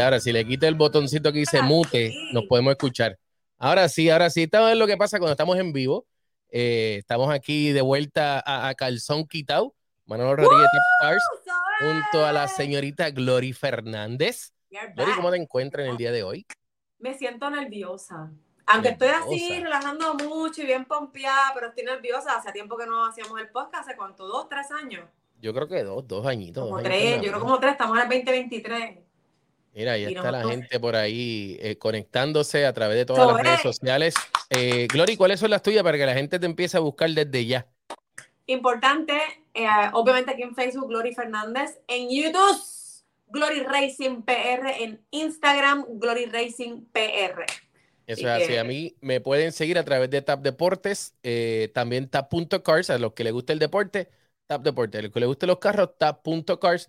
ahora, si le quita el botoncito que dice mute, nos podemos escuchar. Ahora sí, ahora sí. Esta es lo que pasa cuando estamos en vivo. Eh, estamos aquí de vuelta a, Calzón Quitao, Manolo Rodríguez Stars, junto a la señorita Glory Fernández. Glory, ¿cómo te encuentras en el día de hoy? Me siento nerviosa. Aunque estoy así, relajando mucho y bien pompeada, pero estoy nerviosa. Hace tiempo que no hacíamos el podcast, ¿hace cuánto? ¿Dos, tres años? Yo creo que dos, dos añitos. Como tres, yo creo como tres, estamos en el 2023. Mira, ahí está la gente por ahí eh, conectándose a través de todas las redes sociales. Eh, Glory, ¿cuáles son las tuyas para que la gente te empiece a buscar desde ya? Importante, eh, obviamente aquí en Facebook, Glory Fernández. En YouTube, Glory Racing PR. En Instagram, Glory Racing PR. Eso es así. A mí me pueden seguir a través de Tap Deportes, también Tap.cars, a los que les guste el deporte, Tap Deportes. A los que les gusten los carros, Tap.cars.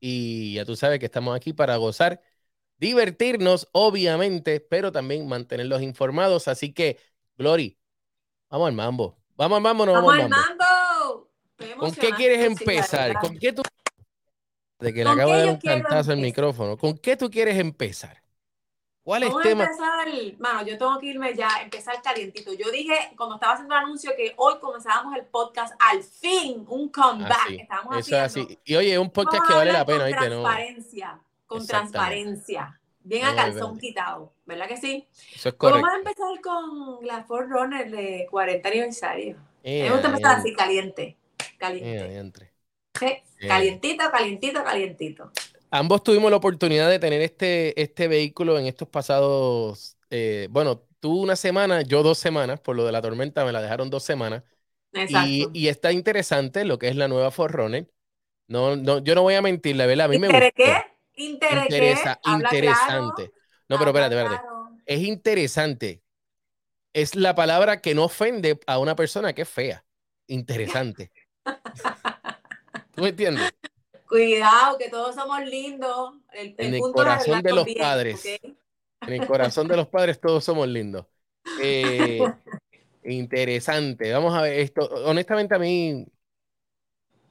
Y ya tú sabes que estamos aquí para gozar, divertirnos, obviamente, pero también mantenerlos informados. Así que, Glory, vamos al mambo. Vamos al mambo, no vamos, al mambo. ¿Con qué quieres empezar? ¿Con qué tú... De que le acabo de dar un cantazo al micrófono. ¿Con qué tú quieres empezar? ¿Cuál es el tema? empezar, mano, yo tengo que irme ya, empezar calientito. Yo dije cuando estaba haciendo el anuncio que hoy comenzábamos el podcast, al fin, un comeback. Estamos Eso así. Y oye, un podcast que vale la pena, Con transparencia, con transparencia. Bien a calzón quitado, ¿verdad que sí? Eso es correcto. Vamos a empezar con la Ford Runner de 40 aniversario. me gusta empezar así, caliente. Caliente. sí, calientito, calientito, calientito. Ambos tuvimos la oportunidad de tener este, este vehículo en estos pasados, eh, bueno, tú una semana, yo dos semanas, por lo de la tormenta me la dejaron dos semanas. Y, y, está interesante lo que es la nueva Forerunner. No, no, yo no voy a mentir, la verdad, a mí me gusta. ¿Qué? Interesa, interesante. no, pero espérate, espérate. Es interesante. Es la palabra que no ofende a una persona que es fea. Interesante. ¿Tú me entiendes? Cuidado, que todos somos lindos. en el corazón de los padres. En el corazón de los padres todos somos lindos. Eh, interesante. Vamos a ver esto. Honestamente a mí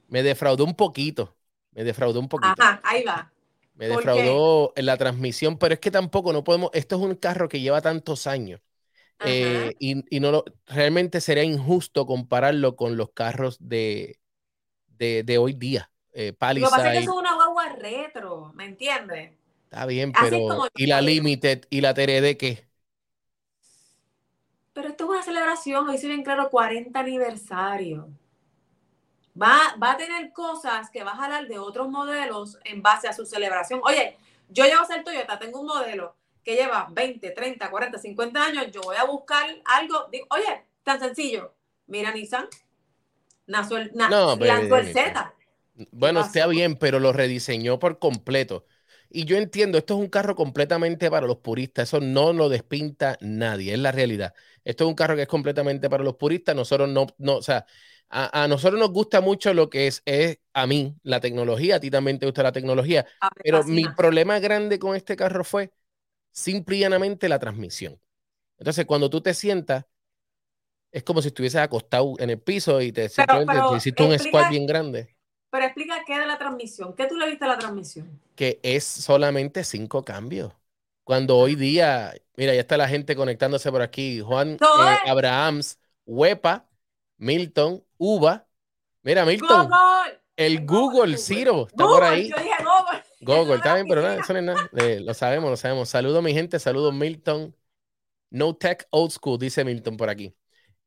me defraudó un poquito. Me defraudó un poquito. Ajá, ahí va. Me defraudó en la transmisión, pero es que tampoco no podemos. Esto es un carro que lleva tantos años. Eh, y, no lo, realmente sería injusto compararlo con los carros de, de, de hoy día eh, Lo que pasa es que es una guagua retro, ¿me entiendes? Está bien, pero ¿y la Limited y la TRD qué? Pero esto es una celebración, hoy se ven claro 40 aniversario. Va, va a tener cosas que vas a hablar de otros modelos en base a su celebración. Oye, yo llevo a ser Toyota, tengo un modelo que lleva 20, 30, 40, 50 años, yo voy a buscar algo, oye, tan sencillo, mira Nissan, nació el, lanzó el Z, bueno, está bien, pero lo rediseñó por completo. Y yo entiendo, esto es un carro completamente para los puristas, eso no lo despinta nadie, es la realidad. Esto es un carro que es completamente para los puristas, nosotros no, no o sea, a, nosotros nos gusta mucho lo que es, es a mí la tecnología, a ti también te gusta la tecnología, pero mi problema grande con este carro fue simplemente la transmisión. Entonces, cuando tú te sientas, es como si estuvieses acostado en el piso y te, hiciste un squat bien grande. Pero explica qué de la transmisión. ¿Qué tú le viste a la transmisión? Que es solamente cinco cambios. Cuando hoy día, mira, ya está la gente conectándose por aquí. Juan eh, Abrahams, Huepa, Milton, Uva. Mira, Milton. El Google, Ciro está por ahí. Yo dije Google. Google, está bien, pero nada, eso no es nada. lo sabemos, lo sabemos. Saludos, mi gente. Saludos, Milton. No Tech Old School, dice Milton por aquí.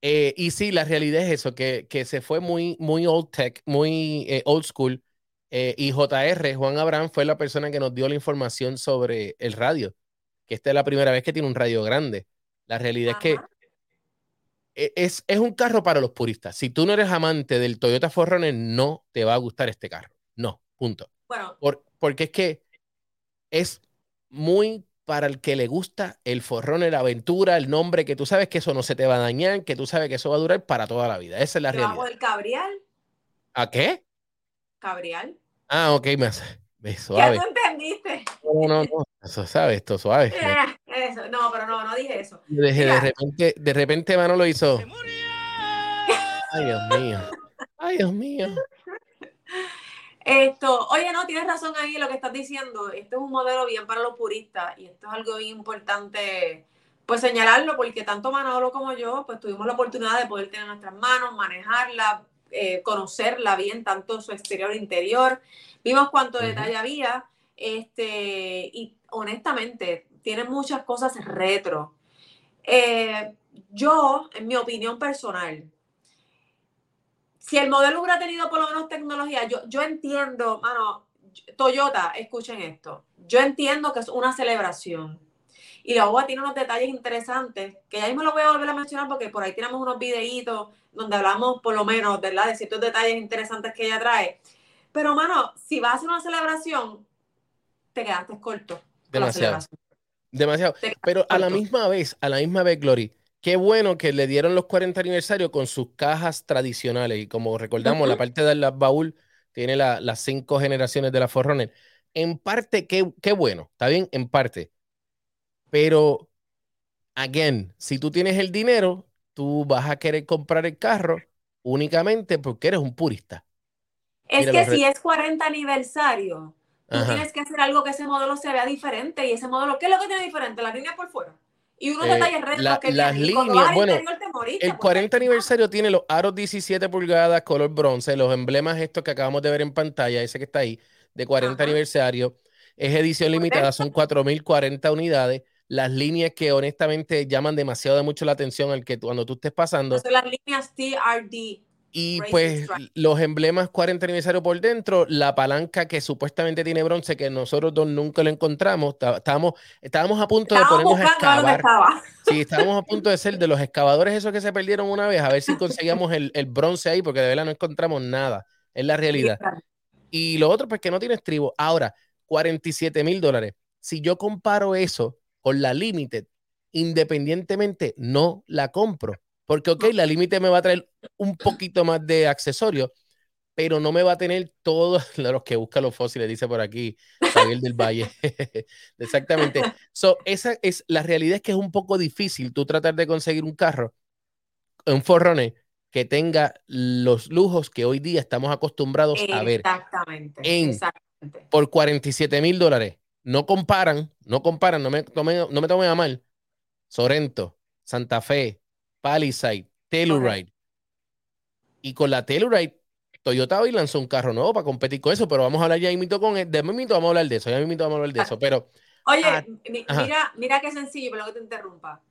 Eh, y sí, la realidad es eso, que, que, se fue muy, muy old tech, muy eh, old school. Eh, y JR, Juan Abraham, fue la persona que nos dio la información sobre el radio, que esta es la primera vez que tiene un radio grande. La realidad es que e, es, es, un carro para los puristas. Si tú no eres amante del Toyota Forerunner, no te va a gustar este carro. No, punto. Bueno. porque es que es muy para el que le gusta el forrón, la aventura, el nombre, que tú sabes que eso no se te va a dañar, que tú sabes que eso va a durar para toda la vida. Esa es la realidad. el cabrial? ¿A qué? Cabrial. Ah, ok, me, me suave. Ya tú entendiste. No, no, no, eso sabes, esto suave. Eh, eso. No, pero no, no dije eso. De, de repente, de repente lo hizo. Ay, Dios mío. Ay, Dios mío. Esto, oye, no, tienes razón ahí en lo que estás diciendo. Este es un modelo bien para los puristas y esto es algo bien importante pues señalarlo porque tanto Manolo como yo pues tuvimos la oportunidad de poder tener nuestras manos, manejarla, eh, conocerla bien, tanto su exterior e interior. Vimos cuánto detalle había este, y honestamente tiene muchas cosas retro. Eh, yo, en mi opinión personal, si el modelo hubiera tenido por lo menos tecnología, yo, yo entiendo, mano, Toyota, escuchen esto, yo entiendo que es una celebración y la UBA tiene unos detalles interesantes, que ya mismo lo voy a volver a mencionar porque por ahí tenemos unos videitos donde hablamos por lo menos, ¿verdad? De ciertos detalles interesantes que ella trae. Pero, mano, si vas a hacer una celebración, te quedaste corto. Demasiado. Demasiado. Pero a la misma vez, a la misma vez, Glory, qué bueno que le dieron los 40 aniversarios con sus cajas tradicionales. Y como recordamos, la parte del baúl tiene las cinco generaciones de la Forrunner. En parte, qué, qué bueno, está bien, en parte. Pero, again, si tú tienes el dinero, tú vas a querer comprar el carro únicamente porque eres un purista. Es que si es 40 aniversario, tú tienes que hacer algo que ese modelo se vea diferente. Y ese modelo, ¿qué es lo que tiene diferente? La línea por fuera. Y unos eh, detalles retos que Las líneas, bueno, el 40 aniversario tiene los aros 17 pulgadas, color bronce, los emblemas estos que acabamos de ver en pantalla, ese que está ahí, de 40 aniversario. Es edición limitada, son 4.040 unidades las líneas que honestamente llaman demasiado de mucho la atención al que cuando tú estés pasando. Son las líneas TRD. Y pues los emblemas 40 aniversario por dentro, la palanca que supuestamente tiene bronce, que nosotros dos nunca lo encontramos, estábamos, estábamos a punto de ponernos a excavar. Sí, estábamos a punto de ser de los excavadores esos que se perdieron una vez, a ver si conseguíamos el, el bronce ahí, porque de verdad no encontramos nada, es la realidad. Y lo otro, pues que no tiene estribo. Ahora, 47 mil dólares. Si yo comparo eso con la Limited, independientemente no la compro. Porque, ok, la Limited me va a traer un poquito más de accesorios, pero no me va a tener todos los que buscan los fósiles, dice por aquí Javier del Valle. Exactamente. So, esa es, la realidad es que es un poco difícil tú tratar de conseguir un carro, un Forrone, que tenga los lujos que hoy día estamos acostumbrados a ver. Exactamente. exactamente. Por 47 mil dólares no comparan, no comparan, no me tomen, no me tomen a mal. Sorento, Santa Fe, Palisade, Telluride. Y con la Telluride, Toyota hoy lanzó un carro nuevo para competir con eso, pero vamos a hablar ya mito con de mito vamos a hablar de eso, ya mito vamos a hablar de eso, pero Oye, ah, mira, mira qué sencillo, pero que te interrumpa.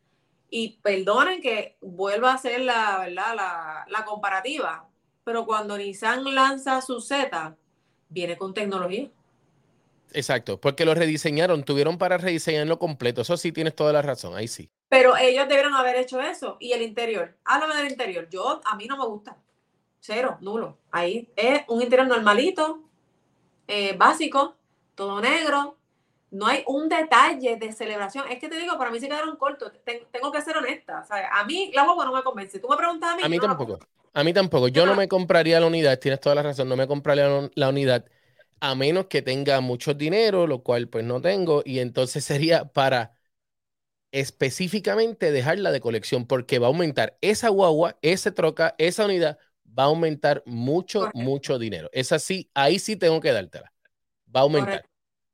Y perdonen que vuelva a hacer la, ¿verdad? La, la comparativa, pero cuando Nissan lanza su Z, viene con tecnología. Exacto, porque lo rediseñaron, tuvieron para rediseñarlo completo. Eso sí tienes toda la razón, ahí sí. Pero ellos debieron haber hecho eso. Y el interior, háblame del interior. Yo, a mí no me gusta. Cero, nulo. Ahí es un interior normalito, eh, básico, todo negro. No hay un detalle de celebración. Es que te digo, para mí se quedaron cortos. tengo que ser honesta. a mí la guagua no me convence. Tú me preguntas a mí. A mí tampoco. A mí tampoco. Yo no me compraría la unidad. Tienes toda la razón. No me compraría la unidad a menos que tenga mucho dinero, lo cual pues no tengo, y entonces sería para específicamente dejarla de colección, porque va a aumentar esa guagua, esa troca, esa unidad, va a aumentar mucho, mucho dinero. Es así, ahí sí tengo que dártela. Va a aumentar.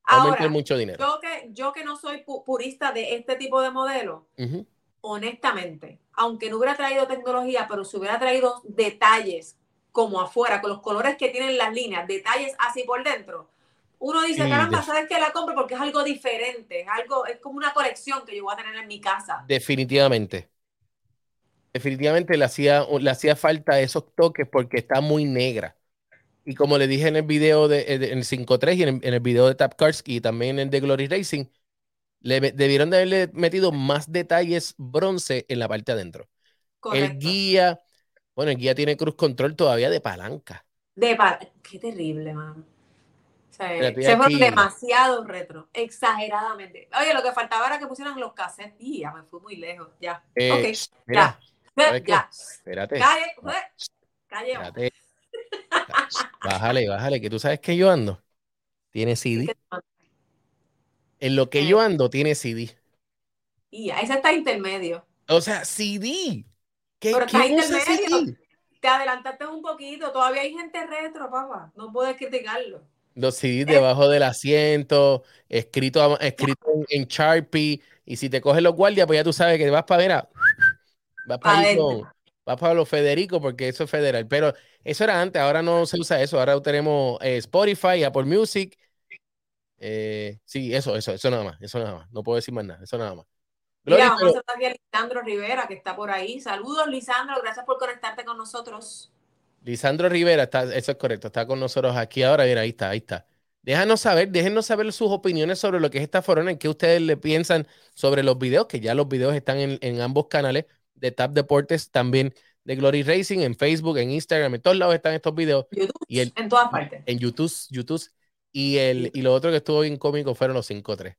Va a aumentar mucho dinero. Yo que, yo que no soy purista de este tipo de modelo, honestamente, aunque no hubiera traído tecnología, pero si hubiera traído detalles como afuera, con los colores que tienen las líneas, detalles así por dentro, uno dice, caramba, ¿sabes qué la compro? Porque es algo diferente, es algo, es como una colección que yo voy a tener en mi casa. Definitivamente. Definitivamente le hacía, le hacía falta esos toques porque está muy negra. Y como le dije en el video de, en el 5.3 y en el, video de Tap Cars y también en The Glory Racing, le debieron de haberle metido más detalles bronce en la parte adentro. El guía, bueno, el guía tiene cruz control todavía de palanca. De palanca. Qué terrible, mano. Se fue demasiado retro, exageradamente. Oye, lo que faltaba era que pusieran los cassettes y ya me fui muy lejos. Ya. Eh, ok, ya. Ya. Espérate. Calle, calle. Espérate. bájale, bájale, que tú sabes que yo ando. Tiene CD. En lo que eh. yo ando, tiene CD. Y ese está intermedio. O sea, CD. ¿Qué, Pero está intermedio. te adelantaste un poquito. Todavía hay gente retro, papá. No puedes criticarlo. Los CDs debajo del asiento, escrito, escrito en, Sharpie. Y si te coges los guardias, pues ya tú sabes que vas para ver a, vas para vas para los Federico, porque eso es federal. Pero eso era antes, ahora no se usa eso. Ahora tenemos eh, Spotify, Apple Music. Eh, sí, eso, eso, eso nada más, eso nada más. No puedo decir más nada, eso nada más. Mira, vamos a a Lisandro Rivera, que está por ahí. Saludos, Lisandro, gracias por conectarte con nosotros. Lisandro Rivera, está, eso es correcto, está con nosotros aquí ahora. Mira, ahí está, ahí está. Déjanos saber, déjenos saber sus opiniones sobre lo que es esta forona, en qué ustedes le piensan sobre los videos, que ya los videos están en, ambos canales de Tap Deportes, también de Glory Racing, en Facebook, en Instagram, en todos lados están estos videos. y en todas partes. En YouTube, YouTube. Y, el, y lo otro que estuvo bien cómico fueron los 5-3.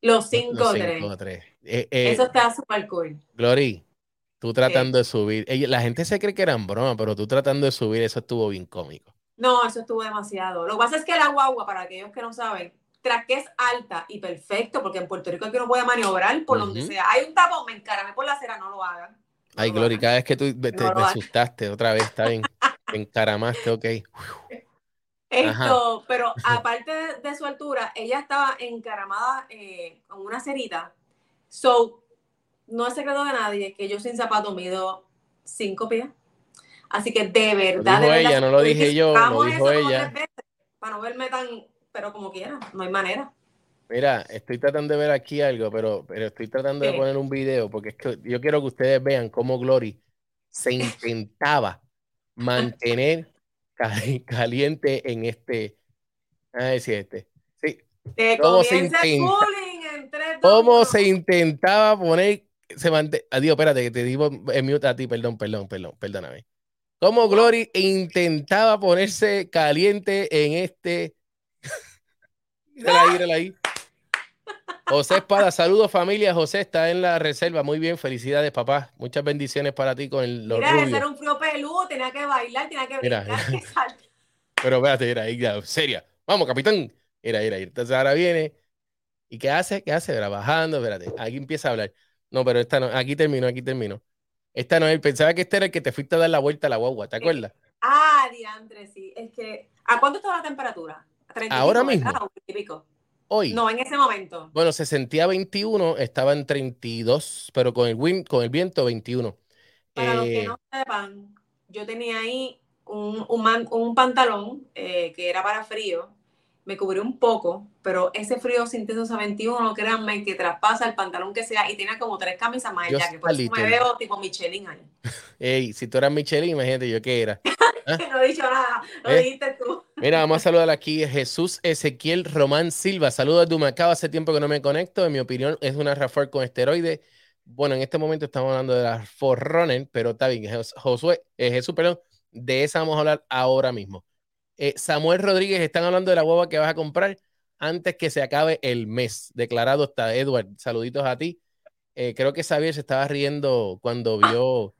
Los 5-3. Eh, eh, Eso está súper cool. Glory, tú tratando de subir. la gente se cree que eran broma, pero tú tratando de subir, eso estuvo bien cómico. No, eso estuvo demasiado. Lo que pasa es que la guagua, para aquellos que no saben, tras que es alta y perfecto, porque en Puerto Rico aquí no puede maniobrar por donde sea. Hay un tapón, me encarame por la acera, no lo hagan. Ay, Glory, cada vez que tú te, asustaste otra vez, está bien. te encaramaste, ok. Esto, pero aparte de, su altura, ella estaba encaramada eh, con una cerita. So, no es secreto de nadie que yo sin zapato mido cinco pies. Así que de verdad. Lo dijo ella, no lo dije yo, lo dijo ella. para no verme tan, pero como quiera, no hay manera. Mira, estoy tratando de ver aquí algo, pero, pero estoy tratando de poner un video porque es que yo quiero que ustedes vean cómo Glory se intentaba mantener caliente en este. A decir este. Sí. ¿Cómo se, intenta, ¿Cómo se intentaba poner? Se mante... Adiós, espérate, que te digo en mute a ti, perdón, perdón, perdón, perdóname. ¿Cómo Glory intentaba ponerse caliente en este. ahí, ahí. José Espada, saludos familia. José está en la reserva. Muy bien, felicidades, papá. Muchas bendiciones para ti con el, los Mira, ese era un frío peludo, tenía que bailar, tenía que brincar, Pero espérate, mira, ahí ya, seria. Vamos, capitán. Mira, mira, entonces ahora viene. ¿Y qué hace? ¿Qué hace? Bajando, espérate. Aquí empieza a hablar. No, pero esta no. Aquí terminó, aquí terminó. Esta no es. Pensaba que este era el que te fuiste a dar la vuelta a la guagua, ¿te acuerdas? Ah, diantre, sí. Es que. ¿A cuánto estaba la temperatura? Ahora mismo. Hoy. No, en ese momento. Bueno, se sentía 21, estaba en 32, pero con el, wind, con el viento 21. Para los que eh, no sepan, yo tenía ahí un, un, pantalón eh, que era para frío, me cubrió un poco, pero ese frío intensos a 21, créanme que traspasa el pantalón que sea y tiene como tres camisas más allá, que por eso me veo tipo Michelin ahí. Ey, si tú eras Michelin, imagínate yo qué era. no he dicho nada, lo ¿Eh? dijiste tú. Mira, vamos a saludar aquí a Jesús Ezequiel Román Silva. Saludos de Humacao, hace tiempo que no me conecto. En mi opinión, es una Rafael con esteroide. Bueno, en este momento estamos hablando de la Forerunner, pero está bien. Josué, eh, Jesús, perdón, de esa vamos a hablar ahora mismo. Eh, Samuel Rodríguez, están hablando de la hueva que vas a comprar antes que se acabe el mes. Declarado está Edward. Saluditos a ti. creo que Xavier se estaba riendo cuando vio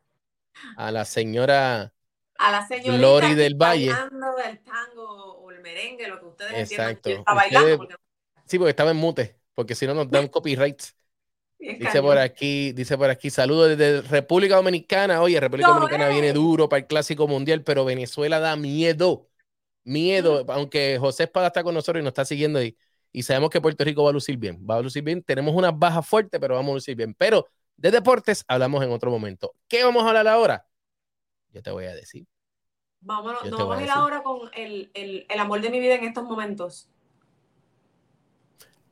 a la señora a la señorita Lori del Valle. del tango o el merengue, lo que ustedes Exacto. entiendan bailando. Sí, porque estaba en mute, porque si no nos dan copyright. Dice por aquí, dice por aquí, saludos desde República Dominicana. Oye, República Dominicana viene duro para el Clásico Mundial, pero Venezuela da miedo. Miedo, aunque José Espada está con nosotros y nos está siguiendo ahí. Y sabemos que Puerto Rico va a lucir bien. Va a lucir bien. Tenemos unas bajas fuertes, pero vamos a lucir bien. Pero de deportes hablamos en otro momento. ¿Qué vamos a hablar ahora? Yo te voy a decir. Vámonos, nos vamos a ir ahora con el, el, el, amor de mi vida en estos momentos.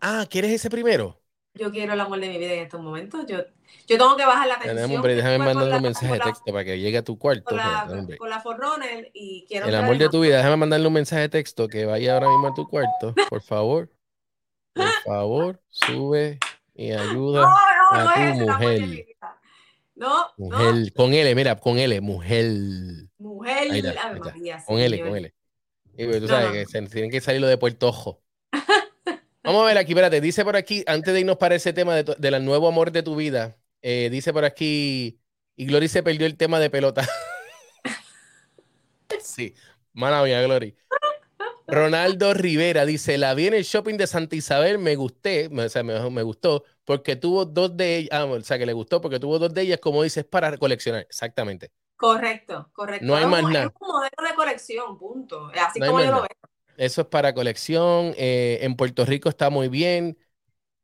Ah, ¿quieres ese primero? Yo quiero el amor de mi vida en estos momentos. Yo, yo tengo que bajar la tensión. Hombre, déjame mandarle un mensaje de texto para que llegue a tu cuarto. Con la, con la Forrunner y quiero... El amor de tu vida, déjame mandarle un mensaje de texto que vaya ahora mismo a tu cuarto, por favor. Por favor, sube y ayuda a tu mujer. No, mujer, con L, mira, con L, mujer. Mujer, con L, con L. Y pues, tú sabes que se, tienen que salir lo de Puerto Ojo. Vamos a ver aquí, espérate, dice por aquí, antes de irnos para ese tema de del nuevo amor de tu vida, eh, dice por aquí, y Glory se perdió el tema de pelota. sí, mala mía, Glory. Ronaldo Rivera dice, la vi en el shopping de Santa Isabel, me gusté, o sea, me, me gustó, porque tuvo dos de ellas, ah, o sea, que le gustó porque tuvo dos de ellas, como dices, para coleccionar, exactamente. Correcto, correcto. No hay más nada. Es un modelo de colección, punto. Así como yo lo veo. Eso es para colección. Eh, en Puerto Rico está muy bien.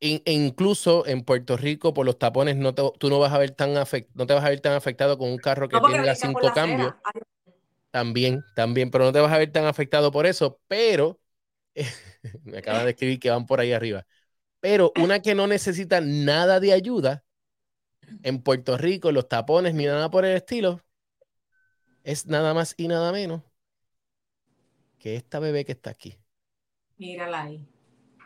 e incluso en Puerto Rico, por los tapones, no tú no vas a ver tan no te vas a ver tan afectado con un carro que tenga cinco cambios. También, también, pero no te vas a ver tan afectado por eso. Pero me acaba de escribir que van por ahí arriba. Pero una que no necesita nada de ayuda en Puerto Rico, los tapones ni nada por el estilo, es nada más y nada menos que esta bebé que está aquí. Mírala ahí.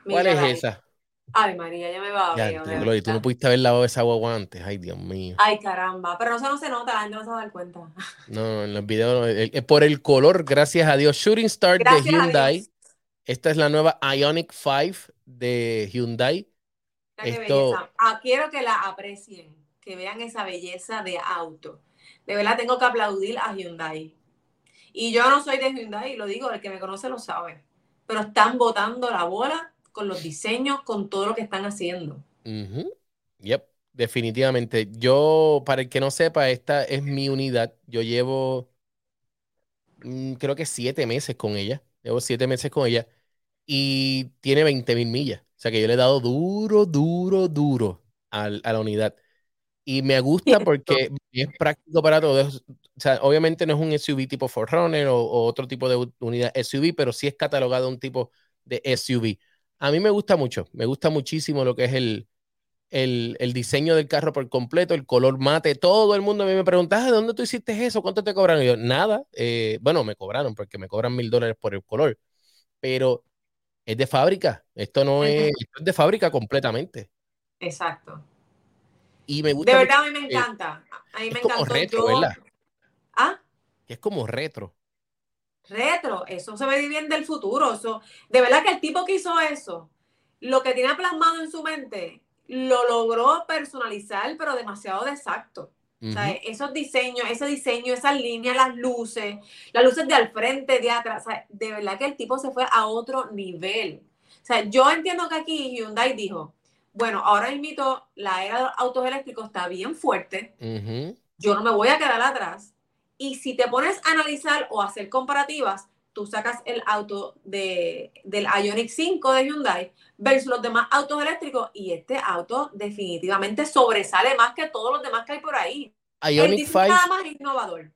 ¿Cuál es esa? Ay, María, ya me va a ver. tú no pudiste haber lavado esa agua antes. Ay, Dios mío. Ay, caramba. Pero no se, no se nota, la gente no se va a dar cuenta. No, en los videos, por el color, gracias a Dios. Shooting Star de Hyundai. Esta es la nueva Ionic 5 de Hyundai. Esto... Ah, quiero que la aprecien, que vean esa belleza de auto. De verdad tengo que aplaudir a Hyundai. Y yo no soy de Hyundai, lo digo, el que me conoce lo sabe. Pero están botando la bola con los diseños, con todo lo que están haciendo. Yep, definitivamente. Yo, para el que no sepa, esta es mi unidad. Yo llevo, mm, creo que siete meses con ella. Llevo siete meses con ella y tiene 20 mil millas. O sea que yo le he dado duro, duro, duro a, la unidad. Y me gusta porque es práctico para todos. O sea, obviamente no es un SUV tipo Forerunner o, o otro tipo de unidad SUV, pero sí es catalogado un tipo de SUV. A mí me gusta mucho, me gusta muchísimo lo que es el, el, diseño del carro por completo, el color mate. Todo el mundo a mí me pregunta, ¿de dónde tú hiciste eso? ¿Cuánto te cobraron? Y yo, nada. Eh, bueno, me cobraron porque me cobran mil dólares por el color. Pero es de fábrica. Esto no es, es de fábrica completamente. Exacto. Y me gusta. De verdad, a mí me encanta. A mí me encanta. retro, ¿verdad? ¿Ah? es como retro. Retro, eso se ve bien del futuro. Eso, de verdad que el tipo que hizo eso, lo que tiene plasmado en su mente, lo logró personalizar, pero demasiado exacto. O sea, esos diseños, ese diseño, esas líneas, las luces, las luces de al frente, de atrás, o sea, de verdad que el tipo se fue a otro nivel. O sea, yo entiendo que aquí Hyundai dijo, bueno, ahora mismo la era de los autos eléctricos está bien fuerte, yo no me voy a quedar atrás. Y si te pones a analizar o hacer comparativas, tú sacas el auto de, del Ioniq 5 de Hyundai versus los demás autos eléctricos y este auto definitivamente sobresale más que todos los demás que hay por ahí. Ioniq 5. Nada más innovador.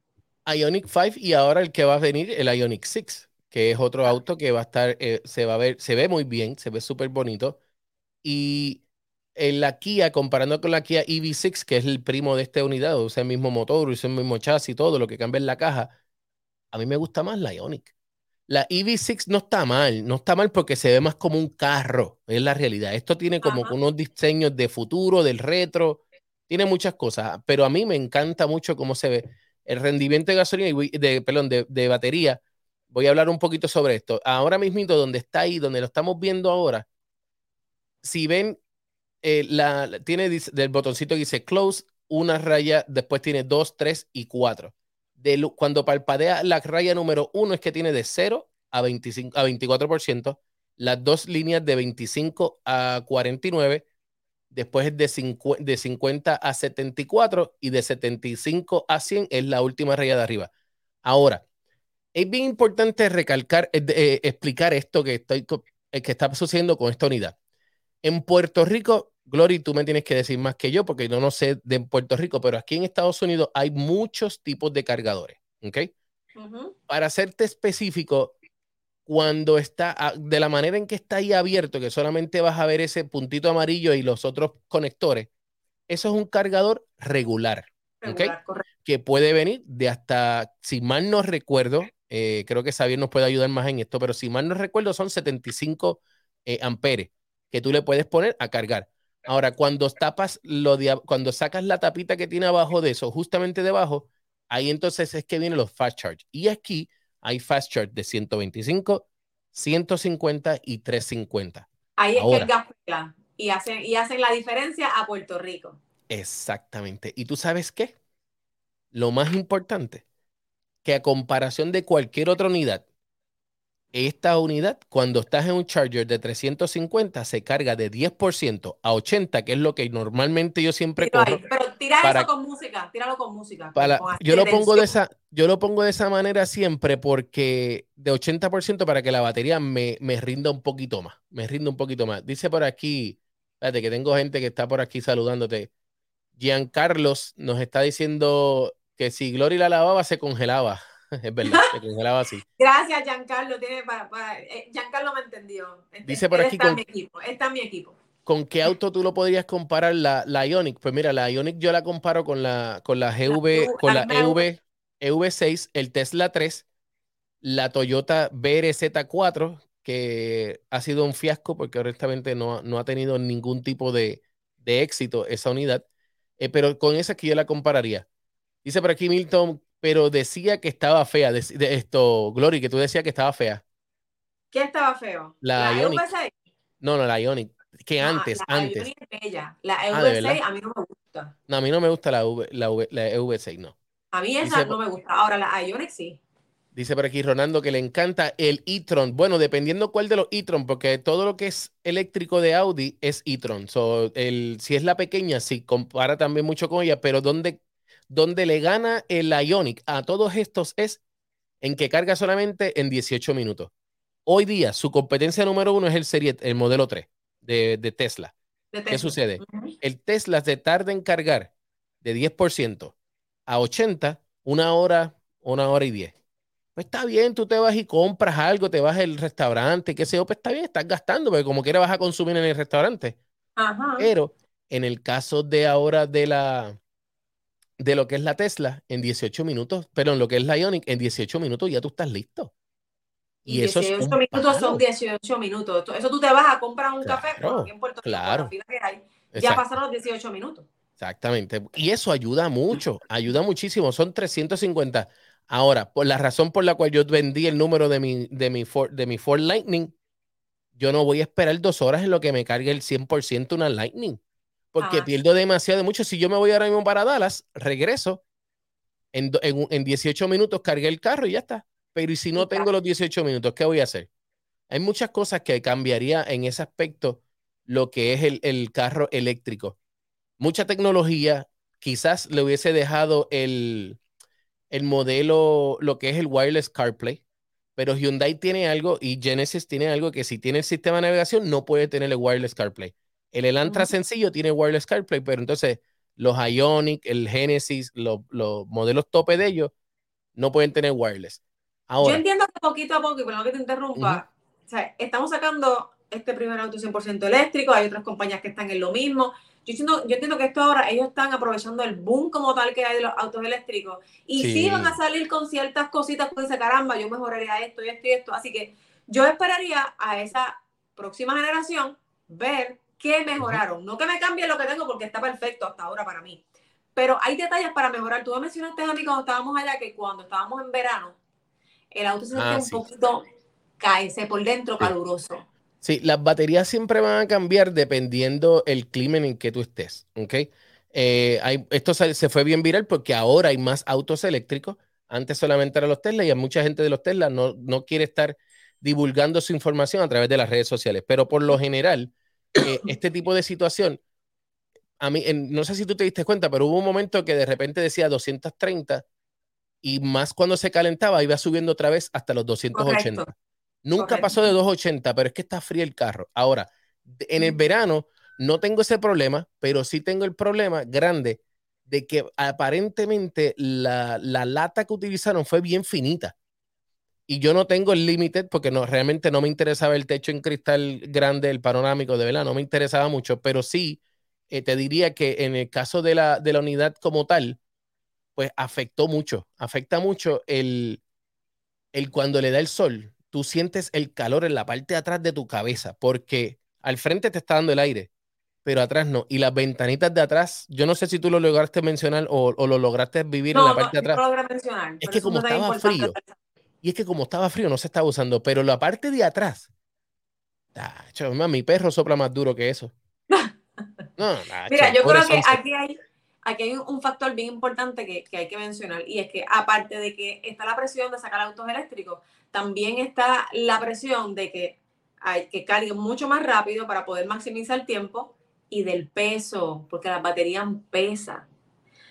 Ioniq 5 y ahora el que va a venir, el Ioniq 6, que es otro auto que va a estar, eh, se va a ver, se ve muy bien, se ve súper bonito. Y en la Kia, comparando con la Kia EV6, que es el primo de esta unidad, usa el mismo motor, usa el mismo chasis, todo lo que cambia en la caja, a mí me gusta más la Ioniq. La EV6 no está mal, no está mal porque se ve más como un carro, es la realidad. Esto tiene como unos diseños de futuro, del retro, tiene muchas cosas, pero a mí me encanta mucho cómo se ve el rendimiento de gasolina y de, perdón, de, batería. Voy a hablar un poquito sobre esto. Ahora mismo, donde está ahí, donde lo estamos viendo ahora, si ven, eh, la, tiene del botoncito que dice close, una raya, después tiene dos, tres y cuatro cuando parpadea la raya número uno es que tiene de 0 a, 25, a 24%, las dos líneas de 25 a 49, después es de, de 50 a 74 y de 75 a 100 es la última raya de arriba. Ahora, es bien importante recalcar, eh, eh, explicar esto que, estoy, eh, que está sucediendo con esta unidad. En Puerto Rico Glory, tú me tienes que decir más que yo porque yo no sé de Puerto Rico, pero aquí en Estados Unidos hay muchos tipos de cargadores, ¿ok? Para serte específico, cuando está, de la manera en que está ahí abierto, que solamente vas a ver ese puntito amarillo y los otros conectores, eso es un cargador regular, regular Que puede venir de hasta, si mal no recuerdo, eh, creo que Xavier nos puede ayudar más en esto, pero si mal no recuerdo, son 75 eh, amperes que tú le puedes poner a cargar. Ahora, cuando tapas lo cuando sacas la tapita que tiene abajo de eso, justamente debajo, ahí entonces es que vienen los fast charge. Y aquí hay fast charge de 125, 150 y 350. Ahí es que el gas y hacen, y hacen la diferencia a Puerto Rico. Exactamente. ¿Y tú sabes qué? Lo más importante, que a comparación de cualquier otra unidad, esta unidad, cuando estás en un charger de 350, se carga de 10% a 80, que es lo que normalmente yo siempre corro. Pero tira eso con música, tíralo con música. yo, lo pongo de esa, yo lo pongo de esa manera siempre porque de 80% para que la batería me, me rinda un poquito más, me rinda un poquito más. Dice por aquí, espérate que tengo gente que está por aquí saludándote. Giancarlos nos está diciendo que si Glory la lavaba se congelaba. es verdad, se congelaba así. Gracias, Giancarlo. Tiene para, eh, Giancarlo me entendió. Este, Dice por aquí. Está con, mi equipo, está mi equipo. ¿Con qué auto tú lo podrías comparar la, la Ionic? Pues mira, la Ionic yo la comparo con la, con la GV, con la EV, EV6, el Tesla 3, la Toyota BRZ4, que ha sido un fiasco porque honestamente no, no ha tenido ningún tipo de, de éxito esa unidad. Eh, pero con esa que yo la compararía. Dice por aquí Milton pero decía que estaba fea. De, esto, Glory, que tú decías que estaba fea. ¿Qué estaba feo? La, Ionic. No, no, la Ionic. Que antes, la antes. Ionic es bella. La EV6 ah, a mí no me gusta. No, a mí no me gusta la, v, la, v, la EV6, no. A mí esa no me gusta. Ahora, la Ionic sí. Dice por aquí Ronaldo que le encanta el e-tron. Bueno, dependiendo cuál de los e-tron, porque todo lo que es eléctrico de Audi es e-tron. So, el, si es la pequeña, sí, compara también mucho con ella, pero ¿dónde donde le gana el Ionic a todos estos es en que carga solamente en 18 minutos. Hoy día, su competencia número uno es el, serie, el modelo 3 de, Tesla. ¿Qué sucede? El Tesla se tarda en cargar de 10% a 80, una hora, una hora y 10. Pues está bien, tú te vas y compras algo, te vas al restaurante, qué sé yo, pues está bien, estás gastando, porque como quiera vas a consumir en el restaurante. Pero en el caso de ahora de la, de lo que es la Tesla en 18 minutos, pero en lo que es la Ionic en 18 minutos ya tú estás listo. Y, 18 minutos son 18 minutos. Eso tú te vas a comprar un café, en Puerto Rico, claro. que hay, ya pasaron los 18 minutos. Exactamente. Y eso ayuda mucho, ayuda muchísimo. Son 350. Ahora, por la razón por la cual yo vendí el número de mi, de mi, Ford, de mi Ford Lightning, yo no voy a esperar dos horas en lo que me cargue el 100% una Lightning porque ah. pierdo demasiado de mucho. Si yo me voy ahora mismo para Dallas, regreso, en, en, 18 minutos cargué el carro y ya está. Pero ¿y si no tengo los 18 minutos, qué voy a hacer? Hay muchas cosas que cambiaría en ese aspecto lo que es el, el carro eléctrico. Mucha tecnología, quizás le hubiese dejado el, el modelo, lo que es el wireless CarPlay, pero Hyundai tiene algo y Genesis tiene algo que si tiene el sistema de navegación no puede tener el wireless CarPlay. El Elantra sencillo tiene wireless CarPlay, pero entonces los Ionic, el Genesis, los, modelos tope de ellos no pueden tener wireless. Yo entiendo que poquito a poco, y perdón que te interrumpa, estamos sacando este primer auto 100% eléctrico, hay otras compañías que están en lo mismo. Yo entiendo, yo entiendo que esto ahora ellos están aprovechando el boom como tal que hay de los autos eléctricos y sí, van a salir con ciertas cositas que dice, caramba, yo mejoraría esto y esto y esto. Así que yo esperaría a esa próxima generación ver que mejoraron. No que me cambie lo que tengo porque está perfecto hasta ahora para mí. Pero hay detalles para mejorar. Tú me mencionaste a mí cuando estábamos allá que cuando estábamos en verano, el auto se ah, un poquito caese por dentro caluroso. Sí, las baterías siempre van a cambiar dependiendo el clima en que tú estés. ¿ok? Eh, hay, esto se, se, fue bien viral porque ahora hay más autos eléctricos. Antes solamente eran los Tesla y mucha gente de los Tesla no, no quiere estar divulgando su información a través de las redes sociales. Pero por lo general, eh, este tipo de situación, a mí, no sé si tú te diste cuenta, pero hubo un momento que de repente decía 230 y más cuando se calentaba iba subiendo otra vez hasta los 280. Nunca pasó de 280, pero es que está frío el carro. Ahora, en el verano no tengo ese problema, pero sí tengo el problema grande de que aparentemente la, la lata que utilizaron fue bien finita y yo no tengo el limited porque no, realmente no me interesaba el techo en cristal grande, el panorámico, de verdad, no me interesaba mucho, pero sí eh, te diría que en el caso de la, de la unidad como tal, pues afectó mucho, afecta mucho el, el cuando le da el sol, tú sientes el calor en la parte de atrás de tu cabeza, porque al frente te está dando el aire, pero atrás no. Y las ventanitas de atrás, yo no sé si tú lo lograste mencionar o, o lo lograste vivir en la parte de atrás. No mencionar, es que como estaba frío, y es que como estaba frío no se estaba usando, pero la parte de atrás, mi perro sopla más duro que eso. No, Mira, yo creo que aquí hay, aquí hay un factor bien importante que, hay que mencionar y es que aparte de que está la presión de sacar autos eléctricos, también está la presión de que hay que carguen mucho más rápido para poder maximizar el tiempo y del peso, porque la batería pesa.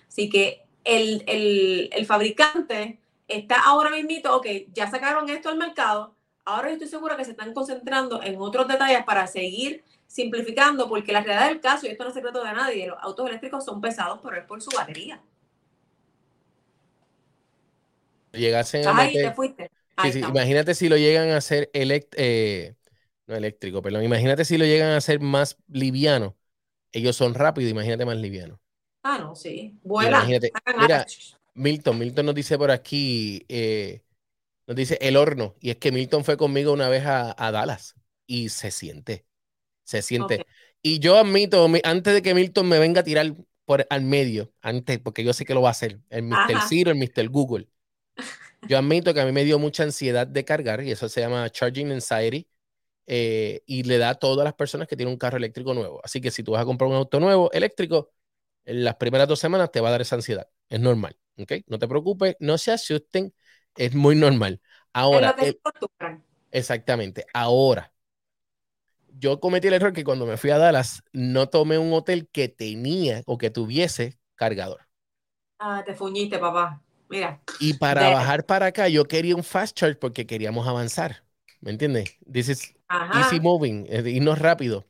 Así que el, el fabricante está ahora mismo, ok, ya sacaron esto al mercado, ahora yo estoy segura que se están concentrando en otros detalles para seguir simplificando, porque la realidad del caso, y esto no es secreto de nadie, los autos eléctricos son pesados, pero es por su batería. Llegasen a Ahí te fuiste. imagínate si lo llegan a hacer eh, no eléctrico, perdón, imagínate si lo llegan a hacer más liviano. Ellos son rápidos, imagínate más liviano. Ah, no, sí. Vuela. Mira, Milton, Milton nos dice por aquí, eh, nos dice el horno, y es que Milton fue conmigo una vez a Dallas y se siente se siente. Y yo admito, antes de que Milton me venga a tirar por al medio, antes, porque yo sé que lo va a hacer, el Mr. Zero, el Mr. Google. Yo admito que a mí me dio mucha ansiedad de cargar, y eso se llama Charging Anxiety, eh, y le da a todas las personas que tienen un carro eléctrico nuevo. Así que si tú vas a comprar un auto nuevo eléctrico, en las primeras dos semanas te va a dar esa ansiedad. Es normal, ¿ok? No te preocupes, no se asusten, es muy normal. Ahora, exactamente, ahora, yo cometí el error que cuando me fui a Dallas no tomé un hotel que tenía o que tuviese cargador. Ah, te fuñiste, papá. Mira. Y para bajar para acá, yo quería un fast charge porque queríamos avanzar. ¿Me entiendes? This is easy moving, irnos rápido.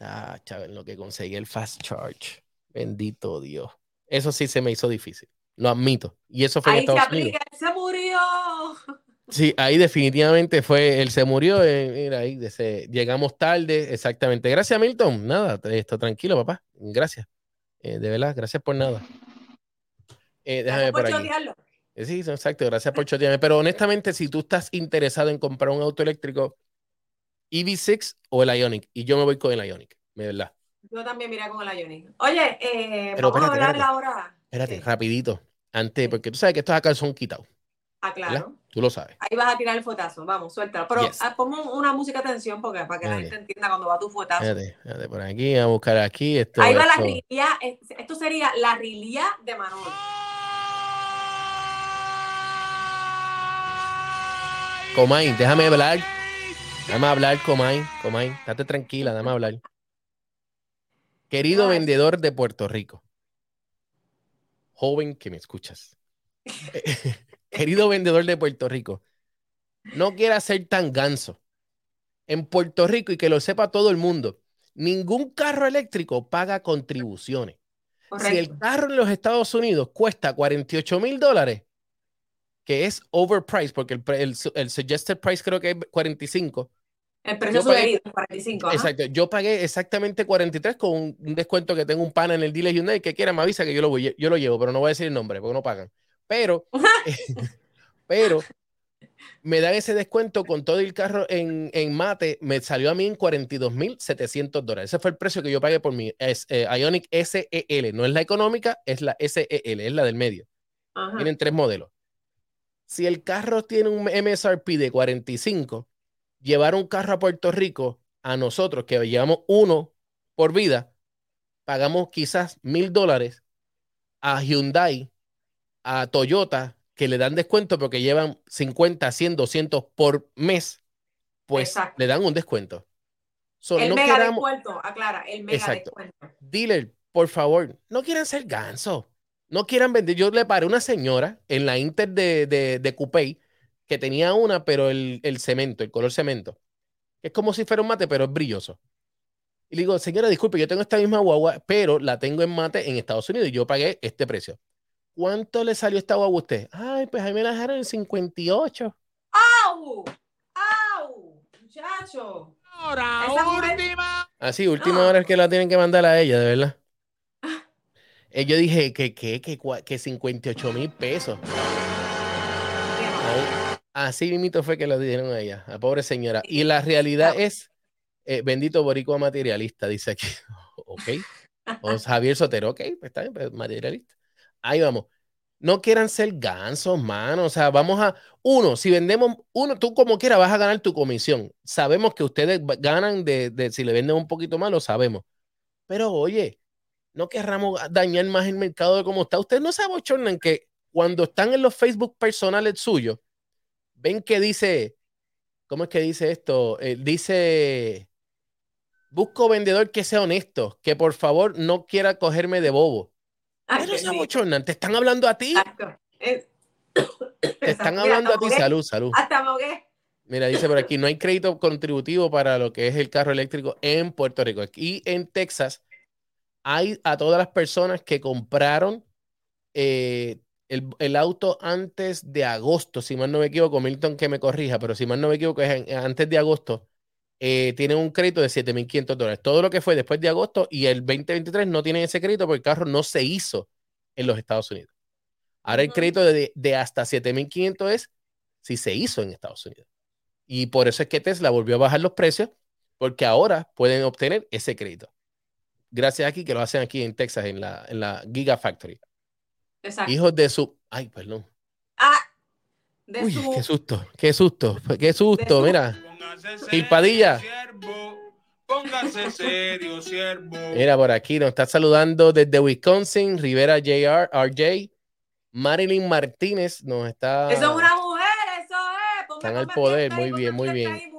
Ah, chaval, lo que conseguí el fast charge. Bendito Dios. Eso sí se me hizo difícil. Lo admito. Y eso fue en Estados se Unidos. se murió. Sí, ahí definitivamente fue, él se murió, eh, mira, ahí llegamos tarde, exactamente. Gracias, Milton. Nada, está tranquilo, papá. Gracias. Eh, de verdad, gracias por nada. Eh, déjame por, aquí. Sí, exacto, gracias por chotearme. Pero honestamente, si tú estás interesado en comprar un auto eléctrico, EV6 o el Ionic, y yo me voy con el Ionic, de verdad. Yo también miré con el Ionic. Oye, Pero vamos a hablar ahora. Espérate, rapidito. Antes, porque tú sabes que estos acá son quitados. Ah, claro. Tú lo sabes. Ahí vas a tirar el fotazo, vamos, suéltalo. Pero ah, pongo una música de tensión porque, para que la gente entienda cuando va tu fotazo. Fíjate, por aquí, a buscar aquí. Esto, Ahí va la rilía, esto sería la rilía de Manolo. Comay, déjame hablar. Déjame hablar, Comay. Comay, estate tranquila, déjame hablar. Querido vendedor de Puerto Rico, joven que me escuchas. querido vendedor de Puerto Rico, no quiera ser tan ganso. En Puerto Rico, y que lo sepa todo el mundo, ningún carro eléctrico paga contribuciones. Si el carro en los Estados Unidos cuesta 48 mil dólares, que es overpriced, porque el, el, suggested price creo que es 45. El precio sugerido es 45. Exacto. Yo pagué exactamente 43 con un, descuento que tengo un pana en el dealer Hyundai que quiera me avisa que yo lo, voy, yo lo llevo, pero no voy a decir el nombre porque no pagan. Pero, pero me dan ese descuento con todo el carro en, mate, me salió a mí en 42.700 dólares. Ese fue el precio que yo pagué por mi es, eh, Ionic SEL. No es la económica, es la SEL, es la del medio. Tienen tres modelos. Si el carro tiene un MSRP de 45, llevar un carro a Puerto Rico, a nosotros que llevamos uno por vida, pagamos quizás mil dólares. A Hyundai a Toyota que le dan descuento porque llevan 50, 100, 200 por mes, pues le dan un descuento. el mega descuento, aclara, el mega descuento. Dealer, por favor, no quieran ser ganso. No quieran vender. Yo le paré una señora en la Inter de, de, de Coupé que tenía una, pero el, el cemento, el color cemento. Es como si fuera un mate, pero es brilloso. Y le digo, señora, disculpe, yo tengo esta misma guagua, pero la tengo en mate en Estados Unidos y yo pagué este precio. ¿Cuánto le salió esta guagua a usted? Ay, pues ahí me la dejaron en 58. ¡Au! ¡Au! Muchacho. Ahora, última. Así, ah, última hora es que la tienen que mandar a ella, de verdad. Eh, yo dije que, que, que, que 58 mil pesos. Así mismo fue que lo dieron a ella, a pobre señora. Y la realidad es, eh, bendito boricua materialista, dice aquí. ok. O Javier Sotero, ok, pues está bien, pues, materialista. Ahí vamos. No quieran ser gansos, mano. O sea, vamos a. Uno, si vendemos. Uno, tú como quieras vas a ganar tu comisión. Sabemos que ustedes ganan de, si le venden un poquito más, lo sabemos. Pero oye, no querramos dañar más el mercado de cómo está. Ustedes no se abochornan que cuando están en los Facebook personales suyos, ven que dice, ¿cómo es que dice esto? Eh, dice, busco vendedor que sea honesto, que por favor no quiera cogerme de bobo. Ay, no se abochornan, te están hablando a ti. Te están hablando a ti. Salud, salud. Hasta mogué. Mira, dice por aquí, no hay crédito contributivo para lo que es el carro eléctrico en Puerto Rico. Aquí en Texas hay a todas las personas que compraron eh, el, auto antes de agosto, si mal no me equivoco, Milton que me corrija, pero si mal no me equivoco, es antes de agosto, eh, tienen un crédito de 7.500 dólares. Todo lo que fue después de agosto y el 2023 no tienen ese crédito porque el carro no se hizo en los Estados Unidos. Ahora el crédito de, de hasta 7.500 es si se hizo en Estados Unidos. Y por eso es que Tesla volvió a bajar los precios, porque ahora pueden obtener ese crédito. Gracias aquí que lo hacen aquí en Texas, en la, en la Gigafactory. Exacto. Hijos de su. Ay, perdón. Ah, de Uy, qué susto, qué susto, qué susto, mira. Gilpadilla. Póngase serio, siervo. Mira, por aquí nos está saludando desde Wisconsin, Rivera JR, RJ. Marilyn Martínez nos está. Eso es una mujer, eso es. Están al poder, muy bien, muy bien.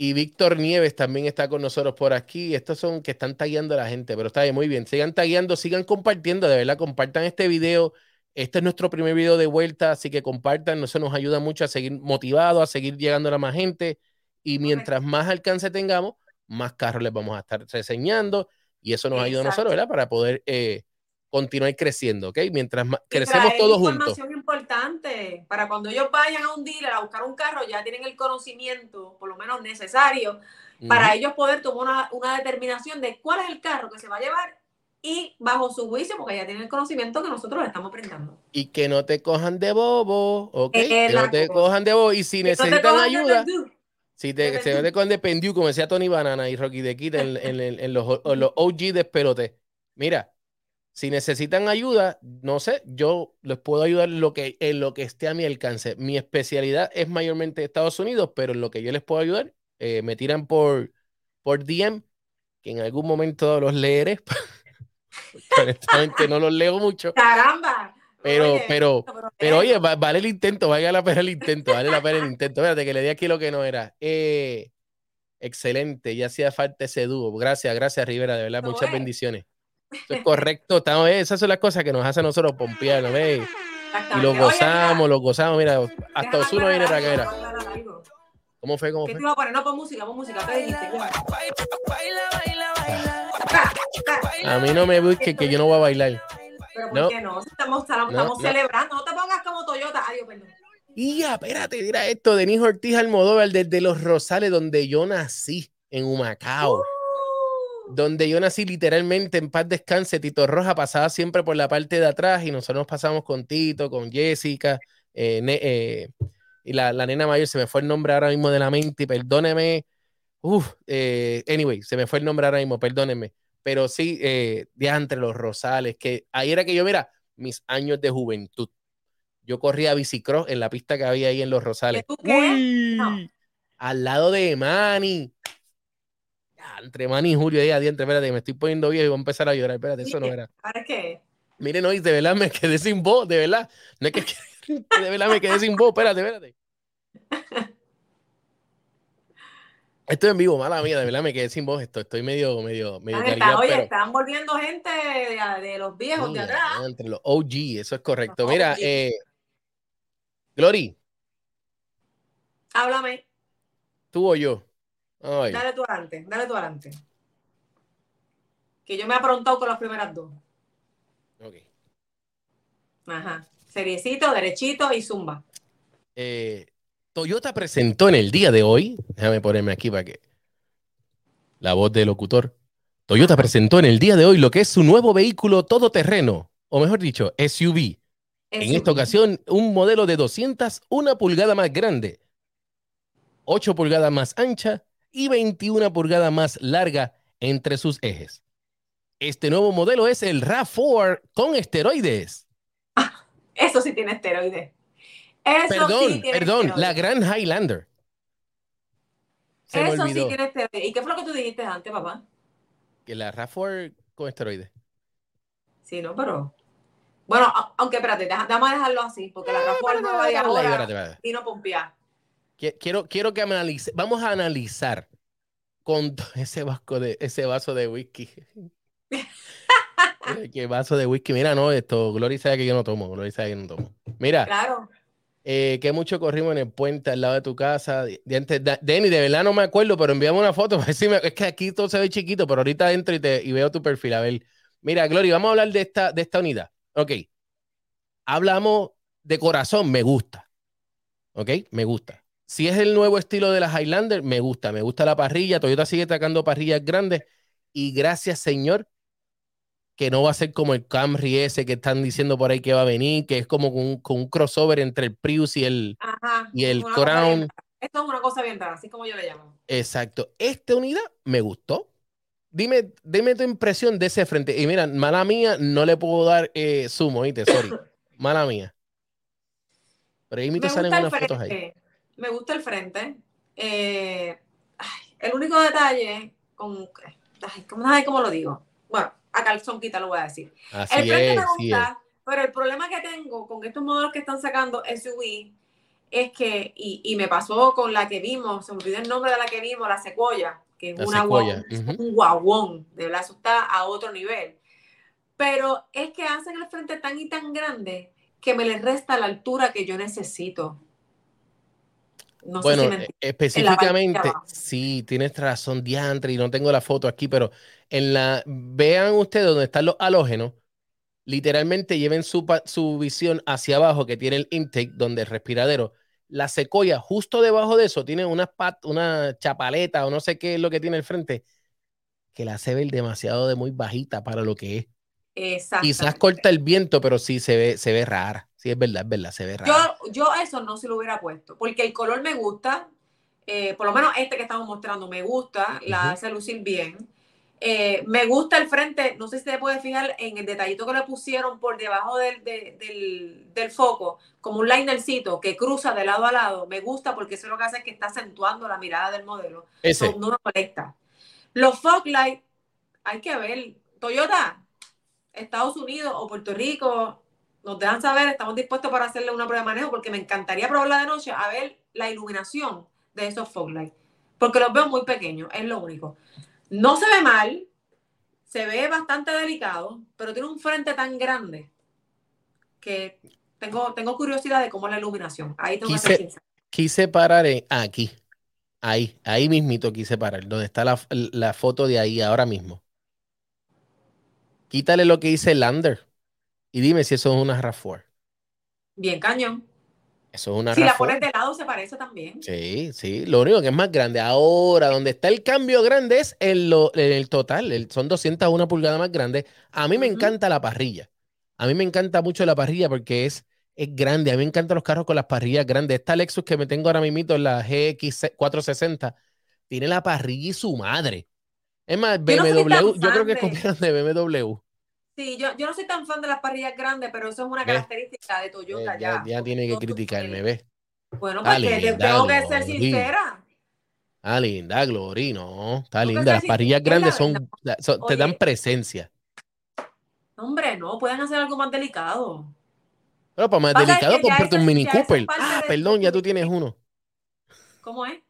Y Víctor Nieves también está con nosotros por aquí. Estos son que están tagueando a la gente, pero está bien, muy bien. Sigan tagueando, sigan compartiendo, de verdad, compartan este video. Este es nuestro primer video de vuelta, así que compartan, eso nos ayuda mucho a seguir motivados, a seguir llegando a más gente. Y mientras más alcance tengamos, más carros les vamos a estar reseñando. Y eso nos ayuda a nosotros, ¿verdad? Para poder eh, continuar creciendo, ¿ok? Mientras crecemos todos juntos. información importante para cuando ellos vayan a un dealer a buscar un carro, ya tienen el conocimiento, por lo menos necesario, para ellos poder tomar una, determinación de cuál es el carro que se va a llevar y bajo su juicio, porque ya tienen el conocimiento que nosotros le estamos brindando. Y que no te cojan de bobo, ¿ok? que no te cojan de bobo y si necesitan ayuda. Si te, se no te cojan de pendiu, como decía Tony Banana y Rocky de Kid en, en, los, en los OG de Pelote. Mira, si necesitan ayuda, no sé, yo les puedo ayudar en lo que, en lo que esté a mi alcance. Mi especialidad es mayormente Estados Unidos, pero en lo que yo les puedo ayudar, eh, me tiran por, por DM, que en algún momento los leeré. Honestamente no los leo mucho. ¡Caramba! Pero, pero, pero, oye, vale el intento, valga la pena el intento, vale la pena el intento. Espérate, que le di aquí lo que no era. Eh, excelente, ya hacía falta ese dúo. Gracias, gracias, Rivera, de verdad, muchas bendiciones. Eso es correcto. Estamos, esas son las cosas que nos hacen a nosotros pompear, ¿no ves? Y lo gozamos, lo gozamos. Mira, hasta Osuna viene para acá. ¿Cómo fue? ¿Cómo fue? ¿Qué te iba a poner? No, pon música, pon música. ¿Qué dijiste? A mí no me busques que yo no voy a bailar. Pero ¿por qué no? Estamos, estamos celebrando. No te pongas como Toyota. Ay, perdón. Y espérate, mira esto, Denis Ortiz Almodóvar desde Los Rosales, donde yo nací, en Humacao. Uh donde yo nací literalmente en paz descanse, Tito Roja pasaba siempre por la parte de atrás y nosotros nos pasamos con Tito, con Jessica, eh, eh, y la, nena mayor, se me fue el nombre ahora mismo de la mente, perdóneme, eh, anyway, se me fue el nombre ahora mismo, perdónenme, pero sí, de entre los Rosales, que ahí era que yo, mira, mis años de juventud. Yo corría bicicross en la pista que había ahí en los Rosales. Al lado de Manny entre Manny y Julio ahí adiante, espérate, me estoy poniendo viejo y voy a empezar a llorar, espérate, eso no era. ¿Para qué? Miren, hoy de verdad me quedé sin voz, de verdad. No es que, de verdad me quedé sin voz, espérate, espérate. Estoy en vivo, mala mía, de verdad me quedé sin voz. Esto, estoy medio, medio, medio. oye, están volviendo gente de, los viejos de atrás. Entre los OG, eso es correcto. Mira, eh, Glory. Háblame. ¿Tú o yo? Dale tú adelante, dale tú adelante. Que yo me he aprontado con las primeras dos. Ok. Ajá. Seriecito, derechito y zumba. Eh, Toyota presentó en el día de hoy, déjame ponerme aquí para que la voz del locutor. Toyota presentó en el día de hoy lo que es su nuevo vehículo todoterreno, o mejor dicho, SUV. En esta ocasión, un modelo de 201 pulgadas más grande, 8 pulgadas más ancha y 21 pulgadas más larga entre sus ejes. Este nuevo modelo es el RAV4 con esteroides. eso sí tiene esteroides. perdón, perdón, la Gran Highlander. eso sí tiene esteroides. ¿Y qué fue lo que tú dijiste antes, papá? Que la RAV4 con esteroides. Sí, no, pero. Bueno, aunque espérate, déjame dejarlo así, porque la Rafael no va a ahora y no pompear. Quiero, quiero que analice, vamos a analizar con ese vaso de, ese vaso de whisky. ¿Qué vaso de whisky? Mira, no, esto, Gloria sabe que yo no tomo, Gloria sabe que no tomo. Mira. Claro. Eh, que mucho corrimos en el puente al lado de tu casa. Denny, de verdad no me acuerdo, pero envíame una foto. es que aquí todo se ve chiquito, pero ahorita entro y, te, y veo tu perfil. A ver. Mira, Gloria, vamos a hablar de esta, de esta unidad. Ok. Hablamos de corazón, me gusta. Ok, me gusta. Si es el nuevo estilo de la Highlander, me gusta. Me gusta la parrilla. Toyota sigue sacando parrillas grandes. Y gracias, señor, que no va a ser como el Camry ese que están diciendo por ahí que va a venir, que es como con un, crossover entre el Prius y el, y el Crown. Esto es una cosa bien rara, así como yo le llamo. Exacto. Esta unidad me gustó. Dime, dime tu impresión de ese frente. Y mira, mala mía, no le puedo dar eh, sumo, ¿viste? Sorry. mala mía. Pero ahí me, te salen unas fotos ahí me gusta el frente. Eh, el único detalle con. Ay, ¿cómo, lo digo? Bueno, a calzón quita lo voy a decir. el frente me gusta, pero el problema que tengo con estos modelos que están sacando SUV es que, y, me pasó con la que vimos, se me olvidó el nombre de la que vimos, la Sequoia, que es una un guaguón, de verdad, eso está a otro nivel. Pero es que hacen el frente tan y tan grande que me les resta la altura que yo necesito bueno, específicamente, sí, tienes razón, diantre, y no tengo la foto aquí, pero en la, vean ustedes donde están los halógenos, literalmente lleven su, su visión hacia abajo, que tiene el intake, donde el respiradero, la secoya, justo debajo de eso, tiene una, pat, una chapaleta o no sé qué es lo que tiene el frente, que la hace ver demasiado de muy bajita para lo que es. Quizás corta el viento, pero sí se ve, se ve rara. Sí, es verdad, es verdad, se ve rara. Yo, yo eso no se lo hubiera puesto, porque el color me gusta, eh, por lo menos este que estamos mostrando me gusta, la hace lucir bien. Eh, me gusta el frente, no sé si se puede fijar en el detallito que le pusieron por debajo del, del, foco, como un linercito que cruza de lado a lado. Me gusta porque eso lo que hace es que está acentuando la mirada del modelo. Ese. No, no molesta. Los fog light, hay que ver. Toyota, Estados Unidos o Puerto Rico, nos dejan saber, estamos dispuestos para hacerle una prueba de manejo porque me encantaría probarla de noche a ver la iluminación de esos fog lights. Porque los veo muy pequeños, es lo único. No se ve mal, se ve bastante delicado, pero tiene un frente tan grande que tengo, tengo curiosidad de cómo es la iluminación. Ahí tengo quise, quise parar aquí. Ahí, ahí mismito quise parar, donde está la, la foto de ahí ahora mismo. Quítale lo que dice Lander y dime si eso es una RAV4. Bien cañón. Eso es una Si la pones de lado se parece también. Sí, sí. Lo único que es más grande. Ahora, donde está el cambio grande es en, lo, el total. son 201 pulgadas más grande. A mí me encanta la parrilla. A mí me encanta mucho la parrilla porque es, es grande. A mí me encantan los carros con las parrillas grandes. Esta Lexus que me tengo ahora mismo, la GX460, tiene la parrilla y su madre. Es más, BMW, yo, creo que es copiaron de BMW. Sí, yo, yo, no soy tan fan de las parrillas grandes, pero eso es una característica de Toyota eh, ya. Ya, tiene que criticarme, ¿ves? Bueno, porque tengo que ser sincera. Ah, linda, Glory, no. Está linda. Las parrillas grandes son, te dan presencia. Hombre, no, pueden hacer algo más delicado. Pero para más delicado, cómprate un Mini Cooper. Ah, perdón, ya tú tienes uno. ¿Cómo es?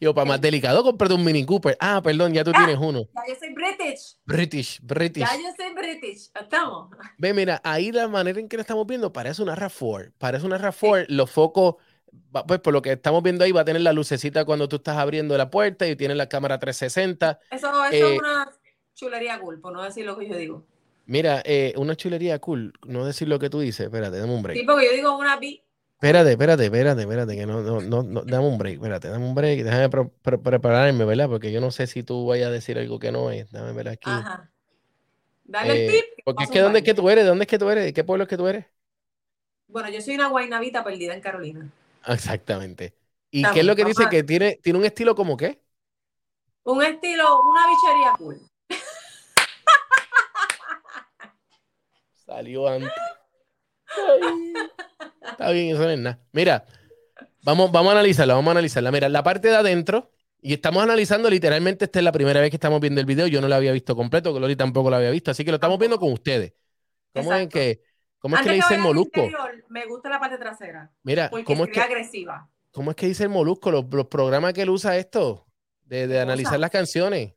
Yo, para más delicado, cómprate un Mini Cooper. Ah, perdón, ya tú tienes uno. Ya yo soy British. British, British. Ya yo soy British. Estamos. Ve, mira, ahí la manera en que la estamos viendo parece una RAV4. Parece una RAV4. Los focos, pues por lo que estamos viendo ahí, va a tener la lucecita cuando tú estás abriendo la puerta y tiene la cámara 360. Eso, eso es eh, una chulería cool, por no decir lo que yo digo. Mira, eh, una chulería cool, no decir lo que tú dices. Espérate, dame un break. Sí, porque yo digo una B Espérate, espérate, espérate, espérate, que no, no, no, no, dame un break, espérate, dame un break, déjame prepararme, ¿verdad? Porque yo no sé si tú vayas a decir algo que no es, dame ver aquí. Ajá. Dale el eh, tip. Porque es que, ¿dónde es que tú eres? ¿De dónde es que tú eres? ¿De qué pueblo es que tú eres? Bueno, yo soy una guaynavita perdida en Carolina. Exactamente. ¿Y qué es lo que dice? Que tiene, tiene un estilo como qué? Un estilo, una bichería cool. Salió antes. Está bien, eso no es nada. Mira, vamos, vamos a analizarla, vamos a analizarla. Mira, la parte de adentro, Y estamos analizando literalmente, esta es la primera vez que estamos viendo el video. Yo no lo había visto completo, Glory tampoco lo había visto, así que lo estamos viendo con ustedes. ¿Cómo es que, cómo es que le dice el molusco? me gusta la parte trasera. Mira, ¿cómo es que, agresiva. ¿Cómo es que dice el molusco? Los, programas que él usa esto, de, de analizar las canciones.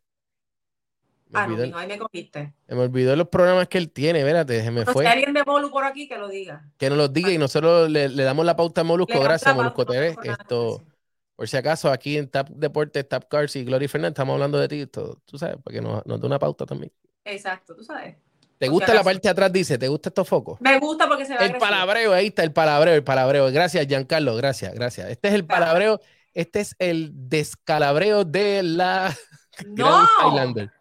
Ah, no, no, ahí me cogiste. Me olvidó los programas que él tiene, espérate, se me fue. Si alguien de Molu por aquí que lo diga. Que nos lo diga y nosotros le, le damos la pauta a Molusco. Gracias, Molusco TV. Esto, por si acaso, aquí en Tap Deportes, Tap Cars y Glory Fernández estamos hablando de ti, todo, tú sabes, porque nos, nos da una pauta también. Exacto, tú sabes. ¿Te gusta la parte de atrás? Dice, ¿te gusta estos focos? Me gusta porque se ve. El palabreo, ahí está el palabreo, el palabreo. Gracias, Giancarlo, gracias, gracias. Este es el palabreo, este es el descalabreo de la no. Highlander.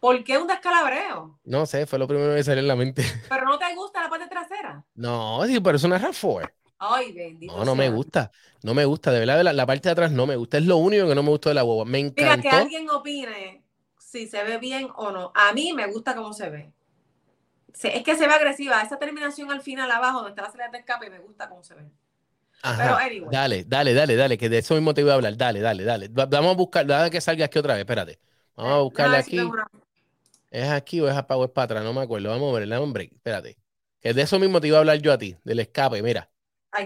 ¿Por qué un descalabreo? No sé, fue lo primero que salió en la mente. ¿Pero no te gusta la parte trasera? No, sí, pero es una RAV4. Ay, bendito. No, no me gusta. No me gusta. De verdad, la, parte de atrás no me gusta. Es lo único que no me gustó de la hueva. Me encantó. Mira, que alguien opine si se ve bien o no. A mí me gusta cómo se ve. Es que se ve agresiva. Esa terminación al final abajo, donde está la salida de escape, me gusta cómo se ve. Pero anyway. Dale, dale, dale, dale, que de eso mismo te voy a hablar. Dale, dale, dale. Vamos a buscar, dale que salga aquí otra vez, espérate. Vamos a buscarle aquí. ¿Es aquí o es, para, o es para atrás? No me acuerdo. Vamos a ver, un break. Espérate. Que de eso mismo te iba a hablar yo a ti, del escape. Mira.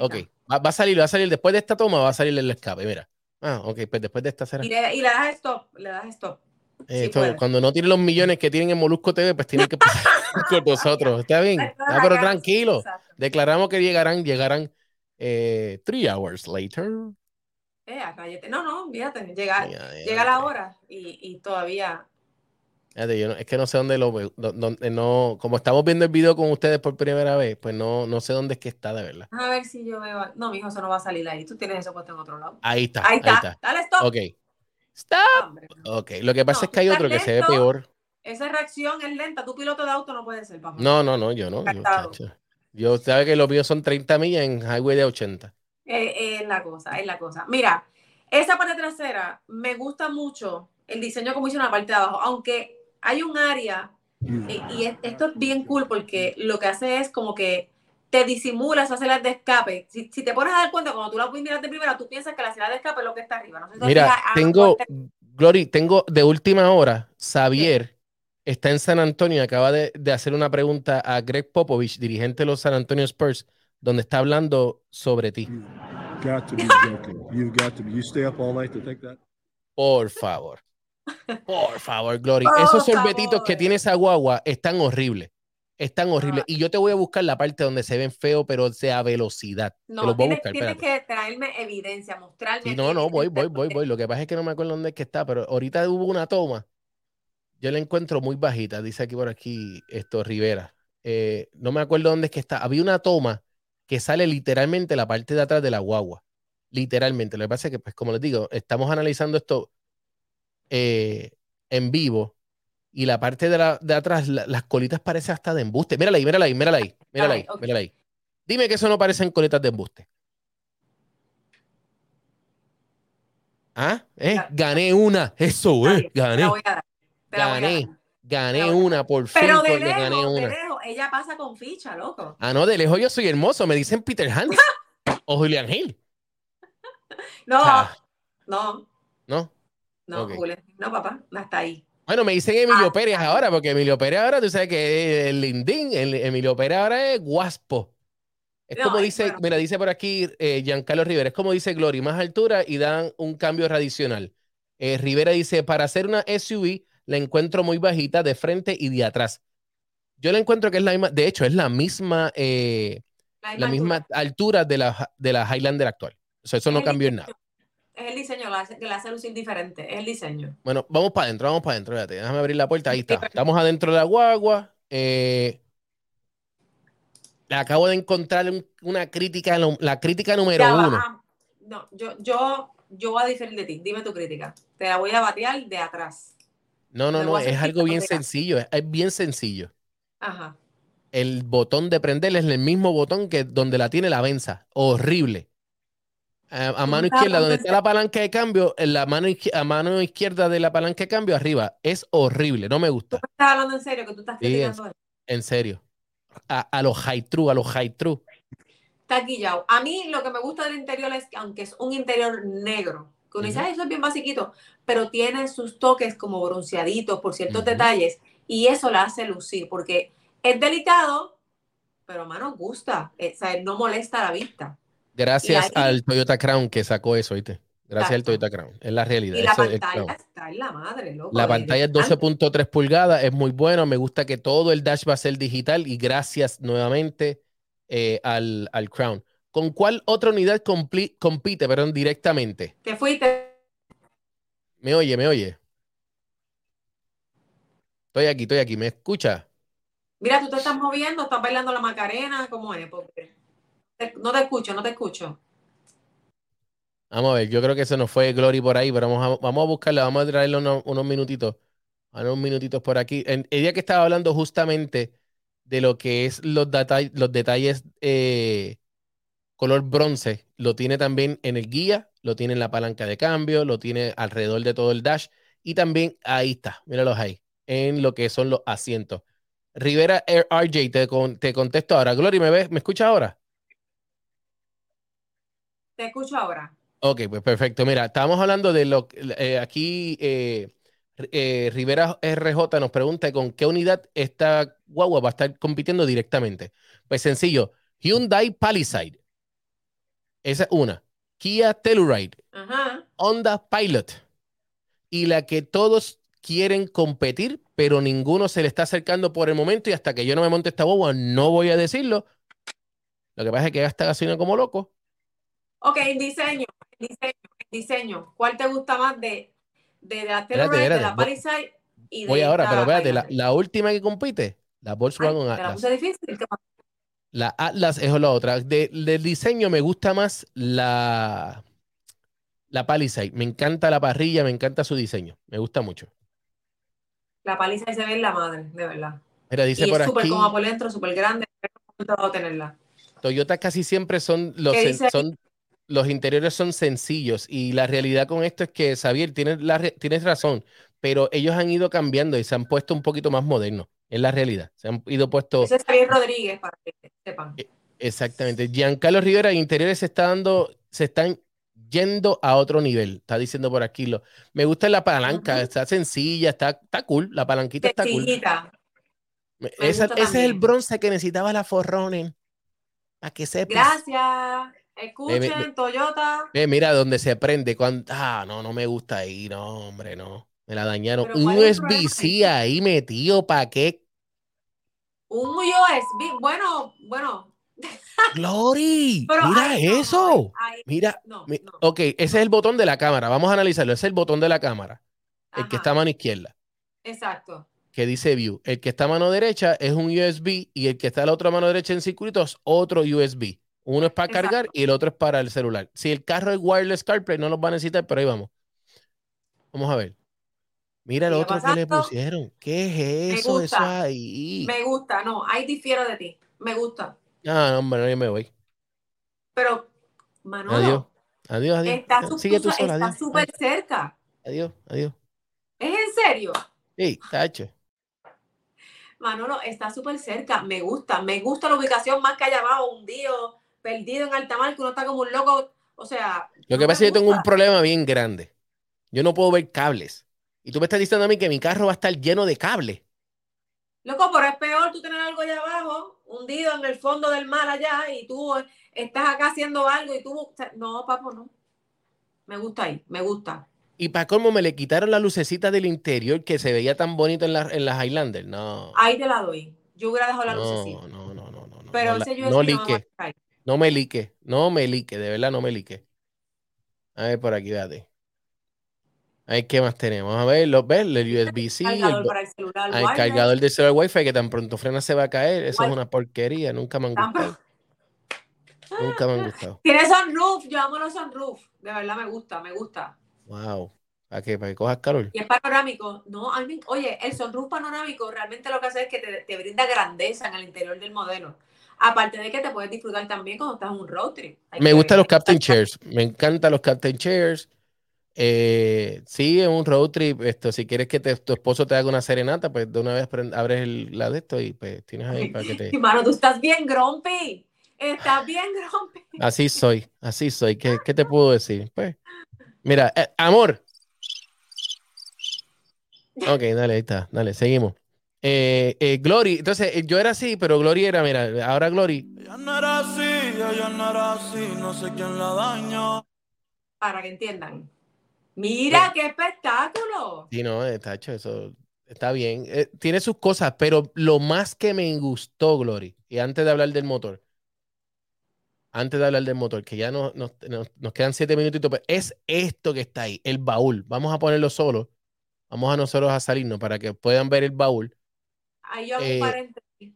ok. Va, a salir, va a salir después de esta toma, va a salir el escape. Mira. Ah, ok, pues después de esta será. Y le, y le das stop, le das stop. Eh, cuando no tiene los millones que tienen en Molusco TV, pues tienen que pasar con nosotros. Está bien, ah, pero tranquilo. Declaramos que llegarán, llegarán eh, three hours later. Eh, no, no, fíjate, llega, llega la hora y, y todavía es que no sé dónde lo veo. No, como estamos viendo el video con ustedes por primera vez, pues no, no sé dónde es que está, de verdad. A ver si yo veo. No, mijo, eso no va a salir ahí. Tú tienes eso puesto en otro lado. Ahí está. Ahí está. Dale stop. Ok. Stop. Ok. Lo que pasa es que hay otro que se ve peor. Esa reacción es lenta. Tu piloto de auto no puede ser, papá. No, no, no, yo no. Yo, yo sabe que los míos son 30 millas en highway de 80. Eh, es la cosa, es la cosa. Mira, esa parte trasera me gusta mucho el diseño como hizo en la parte de abajo, aunque hay un área, mm. y, esto es bien cool porque lo que hace es como que te disimula esa salida de escape. Si, te pones a dar cuenta, cuando tú la mirar de primera, tú piensas que la salida de escape es lo que está arriba. Mira, tengo, Glory, tengo de última hora, Xavier está en San Antonio y acaba de, hacer una pregunta a Greg Popovich, dirigente de los San Antonio Spurs, donde está hablando sobre ti. Por favor. Por favor, Glory. Esos sorbetitos que tiene esa guagua están horribles. Están horribles. Y yo te voy a buscar la parte donde se ven feos, pero sea velocidad. No, tienes, que traerme evidencia, mostrarme. no, no, voy, voy, voy, voy. Lo que pasa es que no me acuerdo dónde es que está, pero ahorita hubo una toma. Yo la encuentro muy bajita, dice aquí por aquí esto, Rivera. Eh, no me acuerdo dónde es que está. Había una toma que sale literalmente la parte de atrás de la guagua. Literalmente. Lo que pasa es que, pues, como les digo, estamos analizando esto eh, en vivo y la parte de, la, de atrás, las colitas parecen hasta de embuste. Mírala ahí, mírala ahí, mírala ahí, mírala ahí, mírala ahí. Dime que eso no parecen colitas de embuste. ¿Ah? ¿Eh? Gané una. Eso, eh. Gané. Gané. Gané una, por fin. Pero de lejos, gané una. De lejos, ella pasa con ficha, loco. Ah, no, de lejos yo soy hermoso. Me dicen Peter Hans o Julian Hill. No, no. No. No, no, papá, hasta ahí. Bueno, me dicen Emilio ah, Pérez ahora, porque Emilio Pérez ahora, tú sabes que el lindín, el Emilio Pérez ahora es guaspo. Es como dice, mira, dice por aquí eh, Giancarlo Rivera, es como dice Glory, más altura y dan un cambio radicional. Eh, Rivera dice, para hacer una SUV la encuentro muy bajita de frente y de atrás. Yo la encuentro que es la misma, de hecho, es la misma, eh, la, misma altura de la, de la Highlander actual. O sea, eso no cambió en nada es el diseño que la hace lucir diferente, es el diseño. Bueno, vamos para adentro, vamos para adentro, déjame abrir la puerta, ahí está. Estamos adentro de la guagua. Eh, le acabo de encontrar una crítica, la crítica número uno. Ah, no, yo, yo, yo voy a diferir de ti. Dime tu crítica. Te la voy a batear de atrás. No, no, no, es algo bien sencillo, es, bien sencillo. Ajá. El botón de prender es el mismo botón que donde la tiene la venza. Horrible a, mano izquierda, donde está la palanca de cambio, en la mano, a mano izquierda de la palanca de cambio, arriba. Es horrible, no me gusta. ¿Tú estás hablando en serio? que tú estás sí, en, serio. A, los high true, a los high true. Está guillado. A mí lo que me gusta del interior es que, aunque es un interior negro, que uno dice, eso es bien basiquito, pero tiene sus toques como bronceaditos por ciertos detalles y eso la hace lucir porque es delicado, pero mano gusta, eh, o sea, no molesta la vista. Gracias al Toyota Crown que sacó eso, ¿viste? Gracias al Toyota Crown. Es la realidad. Y la pantalla está en la madre, loco. La pantalla es 12.3 pulgadas, es muy bueno. Me gusta que todo el dash va a ser digital y gracias nuevamente eh, al, al Crown. ¿Con cuál otra unidad compite, perdón, directamente? Te fuiste. Me oye, me oye. Estoy aquí, estoy aquí. ¿Me escucha? Mira, tú te estás moviendo, estás bailando la macarena, ¿cómo es? No te escucho, no te escucho. Vamos a ver, yo creo que eso no fue Glory por ahí, pero vamos a, vamos a buscarla, vamos a traerle unos, minutitos, unos minutitos por aquí. el día que estaba hablando justamente de lo que es los, los detalles eh, color bronce, lo tiene también en el guía, lo tiene en la palanca de cambio, lo tiene alrededor de todo el dash y también ahí está, míralos ahí, en lo que son los asientos. Rivera Air RJ, te, te contesto ahora. Glory, ¿me ves? ¿Me escucha ahora? Te escucho ahora. Ok, pues perfecto. Mira, estábamos hablando de lo eh, aquí eh, eh, Rivera RJ nos pregunta con qué unidad esta guagua va a estar compitiendo directamente. Pues sencillo, Hyundai Palisade esa es una. Kia Telluride. Honda Pilot. Y la que todos quieren competir, pero ninguno se le está acercando por el momento y hasta que yo no me monte esta boba no voy a decirlo. Lo que pasa es que gasta gasolina como loco. Ok, diseño, diseño, diseño. ¿Cuál te gusta más de, de la Telluride, de la Palisade y de Voy ahora, pero espérate, la, la, última que compite, la Volkswagen Ay, la puse difícil. La Atlas es la otra. del diseño me gusta más la, la Palisade. Me encanta la parrilla, me encanta su diseño. Me gusta mucho. La Palisade se ve en la madre, de verdad. Mira, dice y es súper como por dentro, súper grande. tenerla. Toyota casi siempre son los, son los interiores son sencillos y la realidad con esto es que Xavier tienes, la, tienes razón, pero ellos han ido cambiando y se han puesto un poquito más modernos. Es la realidad. Se han ido puesto. Ese es Xavier Rodríguez, para que sepan. E, exactamente. Giancarlo Rivera, interiores se está dando, se están yendo a otro nivel. Está diciendo por aquí. Lo, me gusta la palanca, está sencilla, está, está cool. La palanquita está cool. ese es el bronce que necesitaba la Forronen. Para que sepas. Gracias. Escuchen, Toyota. mira, donde se prende. Cuando, ah, no, no me gusta ahí. No, hombre, no. Me la dañaron. Un USB-C ahí metido, ¿para qué? Un USB, bueno, bueno. Glory, mira eso. mira, ok, ese es el botón de la cámara. Vamos a analizarlo. Ese es el botón de la cámara. El que está a mano izquierda. Exacto. Que dice View. El que está a mano derecha es un USB y el que está a la otra mano derecha en circuito es otro USB. Uno es para cargar y el otro es para el celular. Si el carro es wireless CarPlay, no los va a necesitar, pero ahí vamos. Vamos a ver. Mira el otro que le pusieron. ¿Qué es eso? Eso ahí. Me gusta, no, ahí difiero de ti. Me gusta. Ah, no, hombre, yo me voy. Pero, Manolo. Adiós. Adiós, adiós. Está súper cerca. Adiós, adiós. ¿Es en serio? Sí, tacho. Manolo, está súper cerca. Me gusta. Me gusta la ubicación más que allá abajo, hundido, perdido en alta mar, que uno está como un loco. O sea. Lo que pasa es que yo tengo un problema bien grande. Yo no puedo ver cables. Y tú me estás diciendo a mí que mi carro va a estar lleno de cable. Loco, pero es peor tú tener algo allá abajo, hundido en el fondo del mar allá, y tú estás acá haciendo algo y tú. No, papo, no. Me gusta ahí, me gusta. Y para cómo me le quitaron la lucecita del interior que se veía tan bonito en, la, en las Highlander. No. Ahí te la doy. Yo hubiera dejado la lucecita. No, no, no, no. Pero no, ese no, no lique. No me lique. No me lique. De verdad, no me lique. A ver, por aquí, date. Ay, ¿qué más tenemos? A ver, los ves, el USB-C, el, el, cargador del celular Wi-Fi que tan pronto frena se va a caer. Eso es una porquería, nunca me han gustado. nunca me han gustado. Tiene sunroof, yo amo los sunroof. De verdad me gusta, me gusta. Wow. ¿Para qué? ¿Para que cojas calor? Y es panorámico. No, a mí, oye, el sunroof panorámico realmente lo que hace es que te, te, brinda grandeza en el interior del modelo. Aparte de que te puedes disfrutar también cuando estás en un road trip. me gustan los Captain Chairs. Me encantan los Captain Chairs. Eh, sí, en un road trip, esto, si quieres que tu esposo te haga una serenata, pues de una vez abres el, la de esto y pues tienes ahí para que te... Mano, tú estás bien grumpy. Estás bien grumpy. Así soy, así soy. ¿Qué, qué te puedo decir? Pues, Mira, eh, amor. Ok, dale, ahí está. Dale, seguimos. Eh, eh, Glory, entonces eh, yo era así, pero Glory era, mira, ahora Glory. Ella no era así, ella no era así, no sé quién la dañó. Para que entiendan. Mira qué espectáculo. Sí, no, está hecho eso. Está bien. Eh, tiene sus cosas, pero lo más que me gustó, Glory, y antes de hablar del motor, antes de hablar del motor, que ya no, nos, nos- nos quedan siete minutitos, pero es esto que está ahí, el baúl. Vamos a ponerlo solo. Vamos a nosotros a salirnos para que puedan ver el baúl. Ahí yo hago Eh, un paréntesis.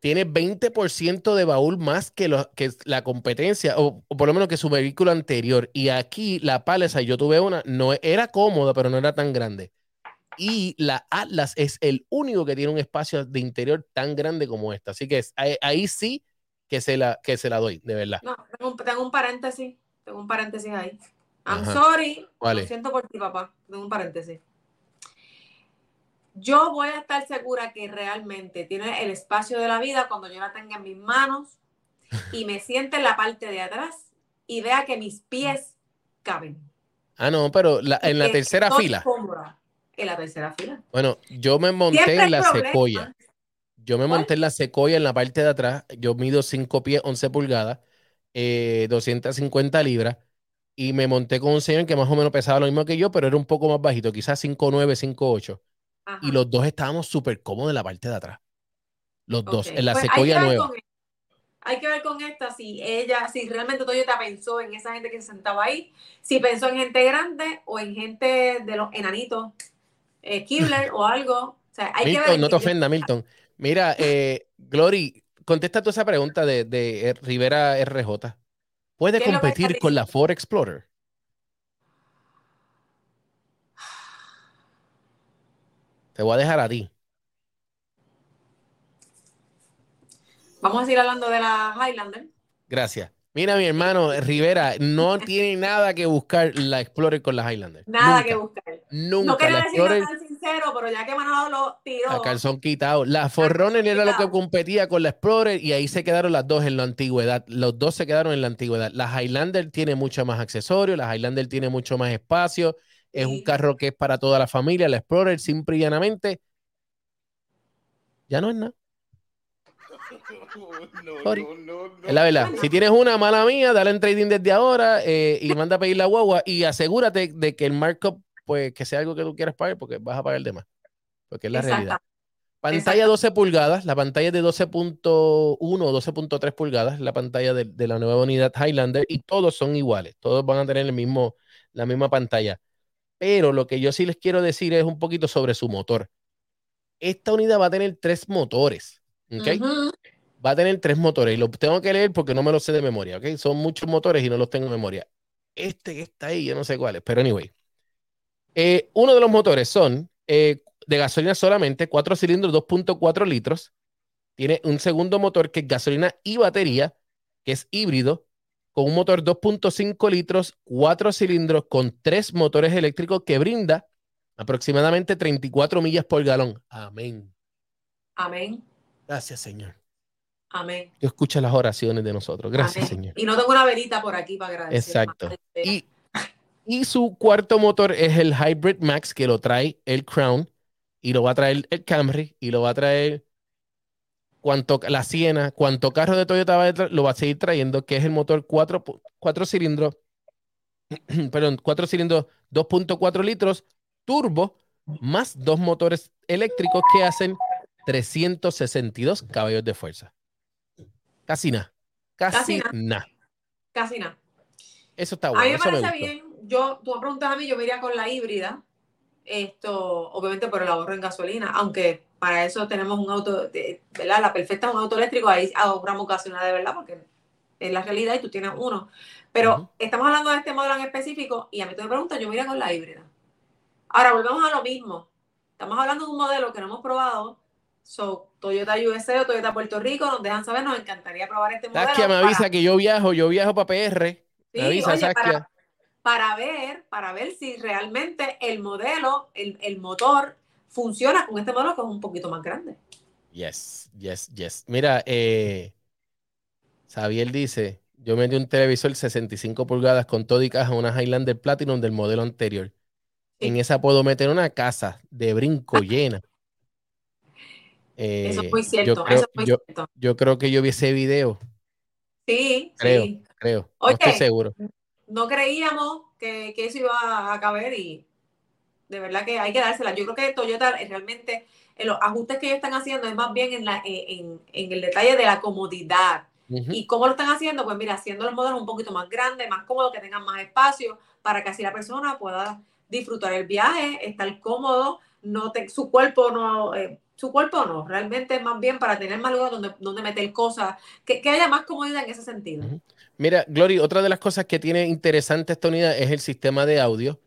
Tiene 20% de baúl más que, lo- que la competencia, o, o por lo menos que su vehículo anterior. Y aquí la Palisade, yo tuve una, no era cómoda, pero no era tan grande. Y la Atlas es el único que tiene un espacio de interior tan grande como esta. Así que es- ahí, ahí sí que se, la, que se la doy, de verdad. No, tengo un, tengo un paréntesis. Tengo un paréntesis ahí. I'm Ajá. sorry. ¿Cuál Lo siento por ti, papá. Tengo un paréntesis. Yo voy a estar segura que realmente tiene el espacio de la vida cuando yo la tenga en mis manos y me siente en la parte de atrás y vea que mis pies caben. Ah, no, pero la- en la tercera fila. cómoda. En la tercera fila. Bueno, yo me monté Siempre en la secoya. Yo me ¿Cuál? monté en la secoya en la parte de atrás. Yo mido 5 pies, 11 pulgadas, eh, 250 libras. Y me monté con un señor que más o menos pesaba lo mismo que yo, pero era un poco más bajito, quizás 5'9, 5'8. Ajá. Y los dos estábamos súper cómodos en la parte de atrás. Los dos, en la pues nueva. con- Hay que ver con esta si ella, si realmente Toyota pensó en esa gente que se sentaba ahí, si pensó en gente grande o en gente de los enanitos, eh, Kibler o algo. O sea, hay que ver. Milton, no te en- ofenda, Milton. Mira, eh, Glory, contesta tú esa pregunta de, de eh, Rivera RJ. ¿Puede ¿Qué es lo que competir con la? Ford Explorer? Te voy a dejar a ti. Vamos a seguir hablando de la Highlander. Gracias. Mira, mi hermano Rivera, no tiene nada que buscar la Explorer con la Highlander. Nada Nunca, que buscar. Nunca. No quería decirlo Explorer tan sincero, pero ya que Manolo lo tiró. a calzón quitado. La Forerunner era lo que competía con la Explorer y ahí se quedaron las dos en la antigüedad. Los dos se quedaron en la antigüedad. La Highlander tiene mucho más accesorios, la Highlander tiene mucho más espacio. Es un carro que es para toda la familia. La Explorer, simple y llanamente, ya no es nada. Sorry. Es la verdad. Si tienes una mala mía, dale en trading desde ahora eh, y manda a pedir la guagua y asegúrate de que el markup, pues, que sea algo que tú quieras pagar porque vas a pagar de más. Porque es la realidad. Pantalla Exacto. 12 pulgadas, la pantalla es de 12.1 o 12.3 pulgadas, la pantalla de, de la nueva unidad Highlander y todos son iguales, todos van a tener el mismo, la misma pantalla. Pero lo que yo sí les quiero decir es un poquito sobre su motor. Esta unidad va a tener tres motores, ¿ok? Ujú. Va a tener tres motores y los tengo que leer porque no me los sé de memoria, ¿ok? Son muchos motores y no los tengo en memoria. Este que está ahí, yo no sé cuál es, pero anyway. Eh, uno de los motores son eh, de gasolina solamente, cuatro cilindros, 2.4 litros. Tiene un segundo motor que es gasolina y batería, que es híbrido, con un motor 2.5 litros, cuatro cilindros, con tres motores eléctricos que brinda aproximadamente 34 millas por galón. Amén. Amén. Gracias, Señor. Amén. Tú escuchas las oraciones de nosotros. Gracias, Amén. Señor. Y no tengo una velita por aquí para agradecer. Exacto. Y, y su cuarto motor es el Hybrid Max que lo trae el Crown y lo va a traer el Camry y lo va a traer cuanto la Siena, cuanto carro de Toyota va a lo va a seguir trayendo, que es el motor 4, cilindros, perdón, 4 cilindros 2.4 litros turbo más dos motores eléctricos que hacen 362 caballos de fuerza. Casi nada. Casi, Casi nada. Casi nada. Eso está a mí bueno. me parece bien. Yo, tú me preguntas a mí, yo me iría con la híbrida. Esto, obviamente por el ahorro en gasolina, aunque para eso tenemos un auto, ¿verdad? La perfecta es un auto eléctrico, ahí ahorramos gasolina de verdad, porque es la realidad y tú tienes uno. Pero estamos hablando de este modelo en específico y a mí tú me preguntas, yo me iría con la híbrida. Ahora volvemos a lo mismo. Estamos hablando de un modelo que no hemos probado. So, Toyota USA o Toyota Puerto Rico nos dejan saber, nos encantaría probar este modelo. Saskia me para- avisa que yo viajo, yo viajo para PR. Sí, me avisa, oye, Saskia. para, para ver, para ver si realmente el modelo, el, el motor, funciona con este modelo que es un poquito más grande. Yes, yes, yes. Mira, eh, Xavier dice, Yo me di un televisor 65 pulgadas con todo y caja, una Highlander Platinum del modelo anterior. En esa puedo meter una casa de brinco llena. eso es muy eh, cierto. Yo creo, eso es muy cierto. yo creo que yo vi ese video. Sí, creo, creo. no estoy seguro. No creíamos que, eso iba a caber y de verdad que hay que dársela. Yo creo que Toyota realmente, en los ajustes que ellos están haciendo es más bien en, la, en, en el detalle de la comodidad ¿Y cómo lo están haciendo? Pues mira, haciendo los modelos un poquito más grandes, más cómodos, que tengan más espacio, para que así la persona pueda disfrutar el viaje, estar cómodo, no te, su cuerpo no, eh, su cuerpo no, realmente más bien para tener más lugar donde, donde meter cosas, que, haya más comodidad en ese sentido. Mira, Glory, otra de las cosas que tiene interesante esta unidad es el sistema de audio.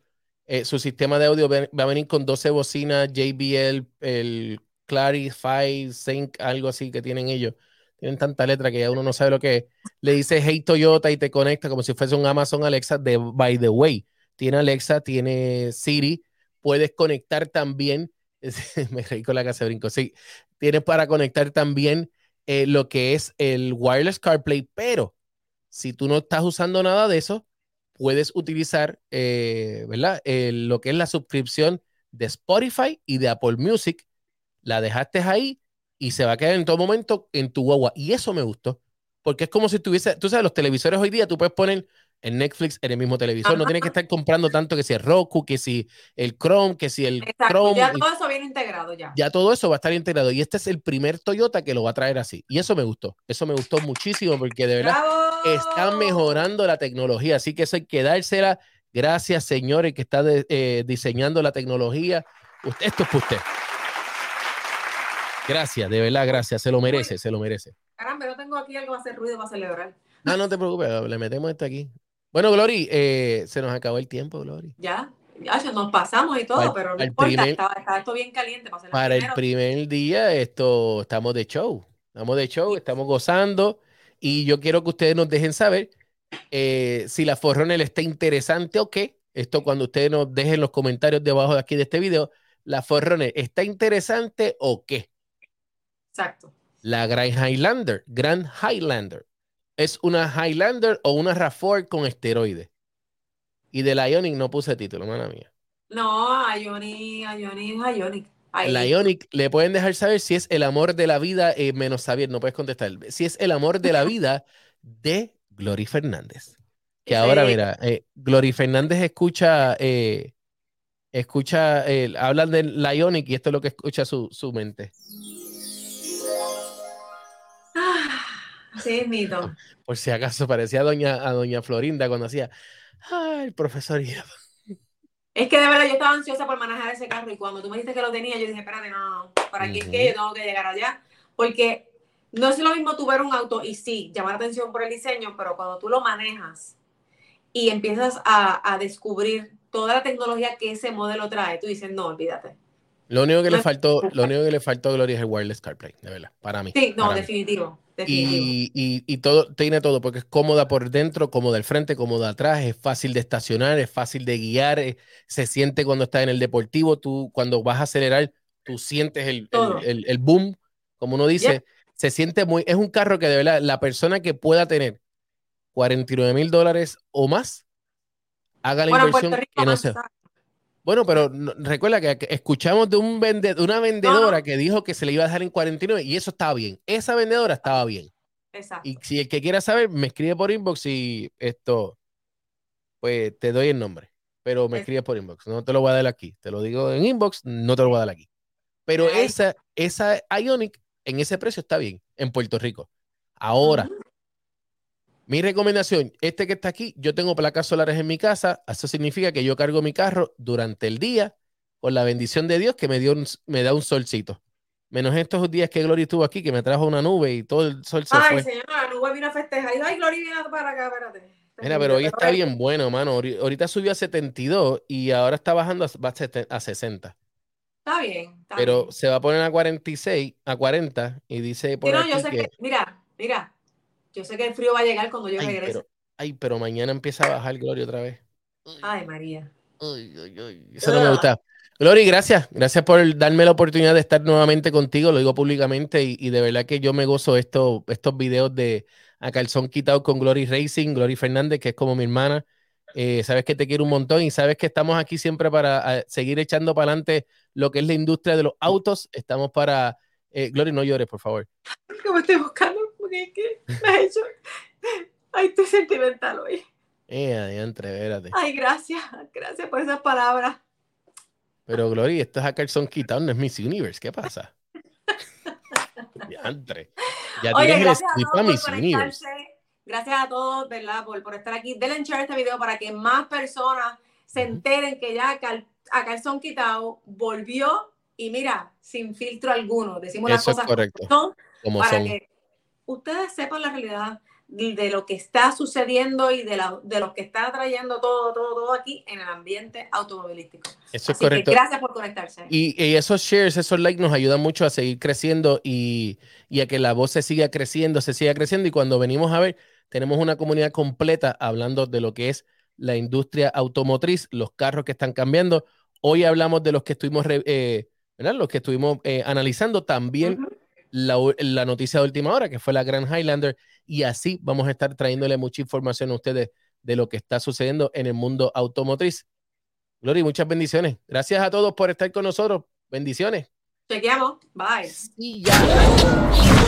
Eh, su sistema de audio va a venir con 12 bocinas JBL, el Clarify Sync, algo así que tienen ellos tienen tanta letra que ya uno no sabe lo que es. Le dice Hey Toyota y te conecta como si fuese un Amazon Alexa de By the Way. Tiene Alexa, tiene Siri, puedes conectar también, me reí con la casa brinco, sí, tienes para conectar también eh, lo que es el Wireless CarPlay, pero si tú no estás usando nada de eso, puedes utilizar, eh, ¿verdad? lo que es la suscripción de Spotify y de Apple Music, la dejaste ahí y se va a quedar en todo momento en tu guagua. Y eso me gustó, porque es como si tuviese, tú sabes, los televisores hoy día tú puedes poner en Netflix en el mismo televisor, no tienes que estar comprando tanto que si el Roku, que si el Chrome, que si el Chrome. Ya todo eso viene integrado ya. Ya todo eso va a estar integrado y este es el primer Toyota que lo va a traer así. Y eso me gustó, eso me gustó muchísimo porque de verdad están mejorando la tecnología, así que eso hay que dársela. Gracias, señores, que está eh, diseñando la tecnología. esto es para usted. Gracias, de verdad, gracias. Se lo merece, se lo merece. Caramba, yo tengo aquí algo a hacer ruido para celebrar. No, no te preocupes, le metemos esto aquí. Bueno, Glory, eh, se nos acabó el tiempo, Glory. Ya, ya nos pasamos y todo, pero no importa, está, esto bien caliente. Para, para el primer día, esto estamos de show. Estamos de show, estamos gozando. Y yo quiero que ustedes nos dejen saber eh, si la Forronel está interesante o qué. Esto cuando ustedes nos dejen los comentarios debajo de aquí de este video. ¿La Forronel está interesante o qué? Exacto. La Grand Highlander, Grand Highlander, es una Highlander o una RAV4 con esteroides. Y de la Ionic no puse título, mala mía. No, Ionic, Ionic, Ionic. La Ionic le pueden dejar saber si es el amor de la vida, eh, menos saber, no puedes contestar. Si es el amor de la vida de Glory Fernández. Que ahora, mira, eh, Glory Fernández escucha, eh, escucha, hablan de la Ionic y esto es lo que escucha su, su mente. Sí, mito. Por si acaso parecía a doña, a doña Florinda cuando hacía, ay, profesor. Es que de verdad yo estaba ansiosa por manejar ese carro y cuando tú me dijiste que lo tenía, yo dije, espérate, no, no, ¿para qué es que yo tengo que llegar allá? Porque no es lo mismo tu ver un auto y sí, llamar la atención por el diseño, pero cuando tú lo manejas y empiezas a, a descubrir toda la tecnología que ese modelo trae, tú dices, no, olvídate. Lo único que le faltó, lo único que le faltó a Gloria es el wireless CarPlay, de verdad, para mí. Sí, no, definitivo. Y, y, todo, tiene todo, porque es cómoda por dentro, cómoda al frente, cómoda atrás, es fácil de estacionar, es fácil de guiar, eh, se siente cuando estás en el deportivo, tú cuando vas a acelerar, tú sientes el, el, boom, como uno dice, se siente muy, es un carro que de verdad, la persona que pueda tener 49 mil dólares o más, haga la inversión que no sea. Bueno, pero recuerda que escuchamos de un una vendedora que dijo que se le iba a dejar en 49 y eso estaba bien. Esa vendedora estaba bien. Exacto. Y si el que quiera saber, me escribe por inbox y esto, pues te doy el nombre. Pero me escribe por inbox. No te lo voy a dar aquí. Te lo digo en inbox, no te lo voy a dar aquí. Pero esa, esa Ionic en ese precio está bien en Puerto Rico. Ahora, mi recomendación, este que está aquí, yo tengo placas solares en mi casa, eso significa que yo cargo mi carro durante el día con la bendición de Dios que me, dio me da un solcito. Menos estos días que Gloria estuvo aquí, que me trajo una nube y todo el sol se Ay, señor, la nube vino a festejar. Ay, Gloria viene para acá, espérate. Mira, pero hoy está bien bueno, mano. Ahorita subió a 72 y ahora está bajando a 60. Está bien. Está pero se va a poner a 46, a 40 y dice por yo sé que, mira, mira, yo sé que el frío va a llegar cuando yo regrese. ay, pero mañana empieza a bajar Gloria otra vez. Ay, María. Eso no me gusta. Glory, gracias. Gracias por darme la oportunidad de estar nuevamente contigo. Lo digo públicamente y, de verdad que yo me gozo esto, estos videos de a calzón quitado con Glory Racing, Glory Fernández, que es como mi hermana. Eh, sabes que te quiero un montón y sabes que estamos aquí siempre para seguir echando para adelante lo que es la industria de los autos. Estamos para. Eh, Glory, no llores, por favor. ¿Cómo estoy buscando? Me ha hecho. Ay, estoy sentimental hoy. Eh, adiante, espérate. Ay, gracias. Gracias por esas palabras. Pero, Glory, esto es a calzón quitado, no es Miss Universe. ¿Qué pasa? Diantre. Ya Oye, gracias a todos por conectarse. Gracias a todos, ¿verdad? Por, por estar aquí. Denle share este video para que más personas se enteren que ya a calzón quitado volvió y mira, sin filtro alguno. Decimos las cosas correcto. Como para que ustedes sepan la realidad de lo que está sucediendo y de, la, de lo que está trayendo todo, todo, todo aquí en el ambiente automovilístico. Eso es correcto. gracias por conectarse. Y, esos shares, esos likes nos ayudan mucho a seguir creciendo y, y, a que la voz se siga creciendo, se siga creciendo. Y cuando venimos a ver, tenemos una comunidad completa hablando de lo que es la industria automotriz, los carros que están cambiando. Hoy hablamos de los que estuvimos, eh, ¿verdad? Los que estuvimos eh, analizando también la, noticia de última hora, que fue la Grand Highlander, y así vamos a estar trayéndole mucha información a ustedes de lo que está sucediendo en el mundo automotriz. Glory, muchas bendiciones. Gracias a todos por estar con nosotros. Bendiciones. Chequeamos. Bye. Y ya.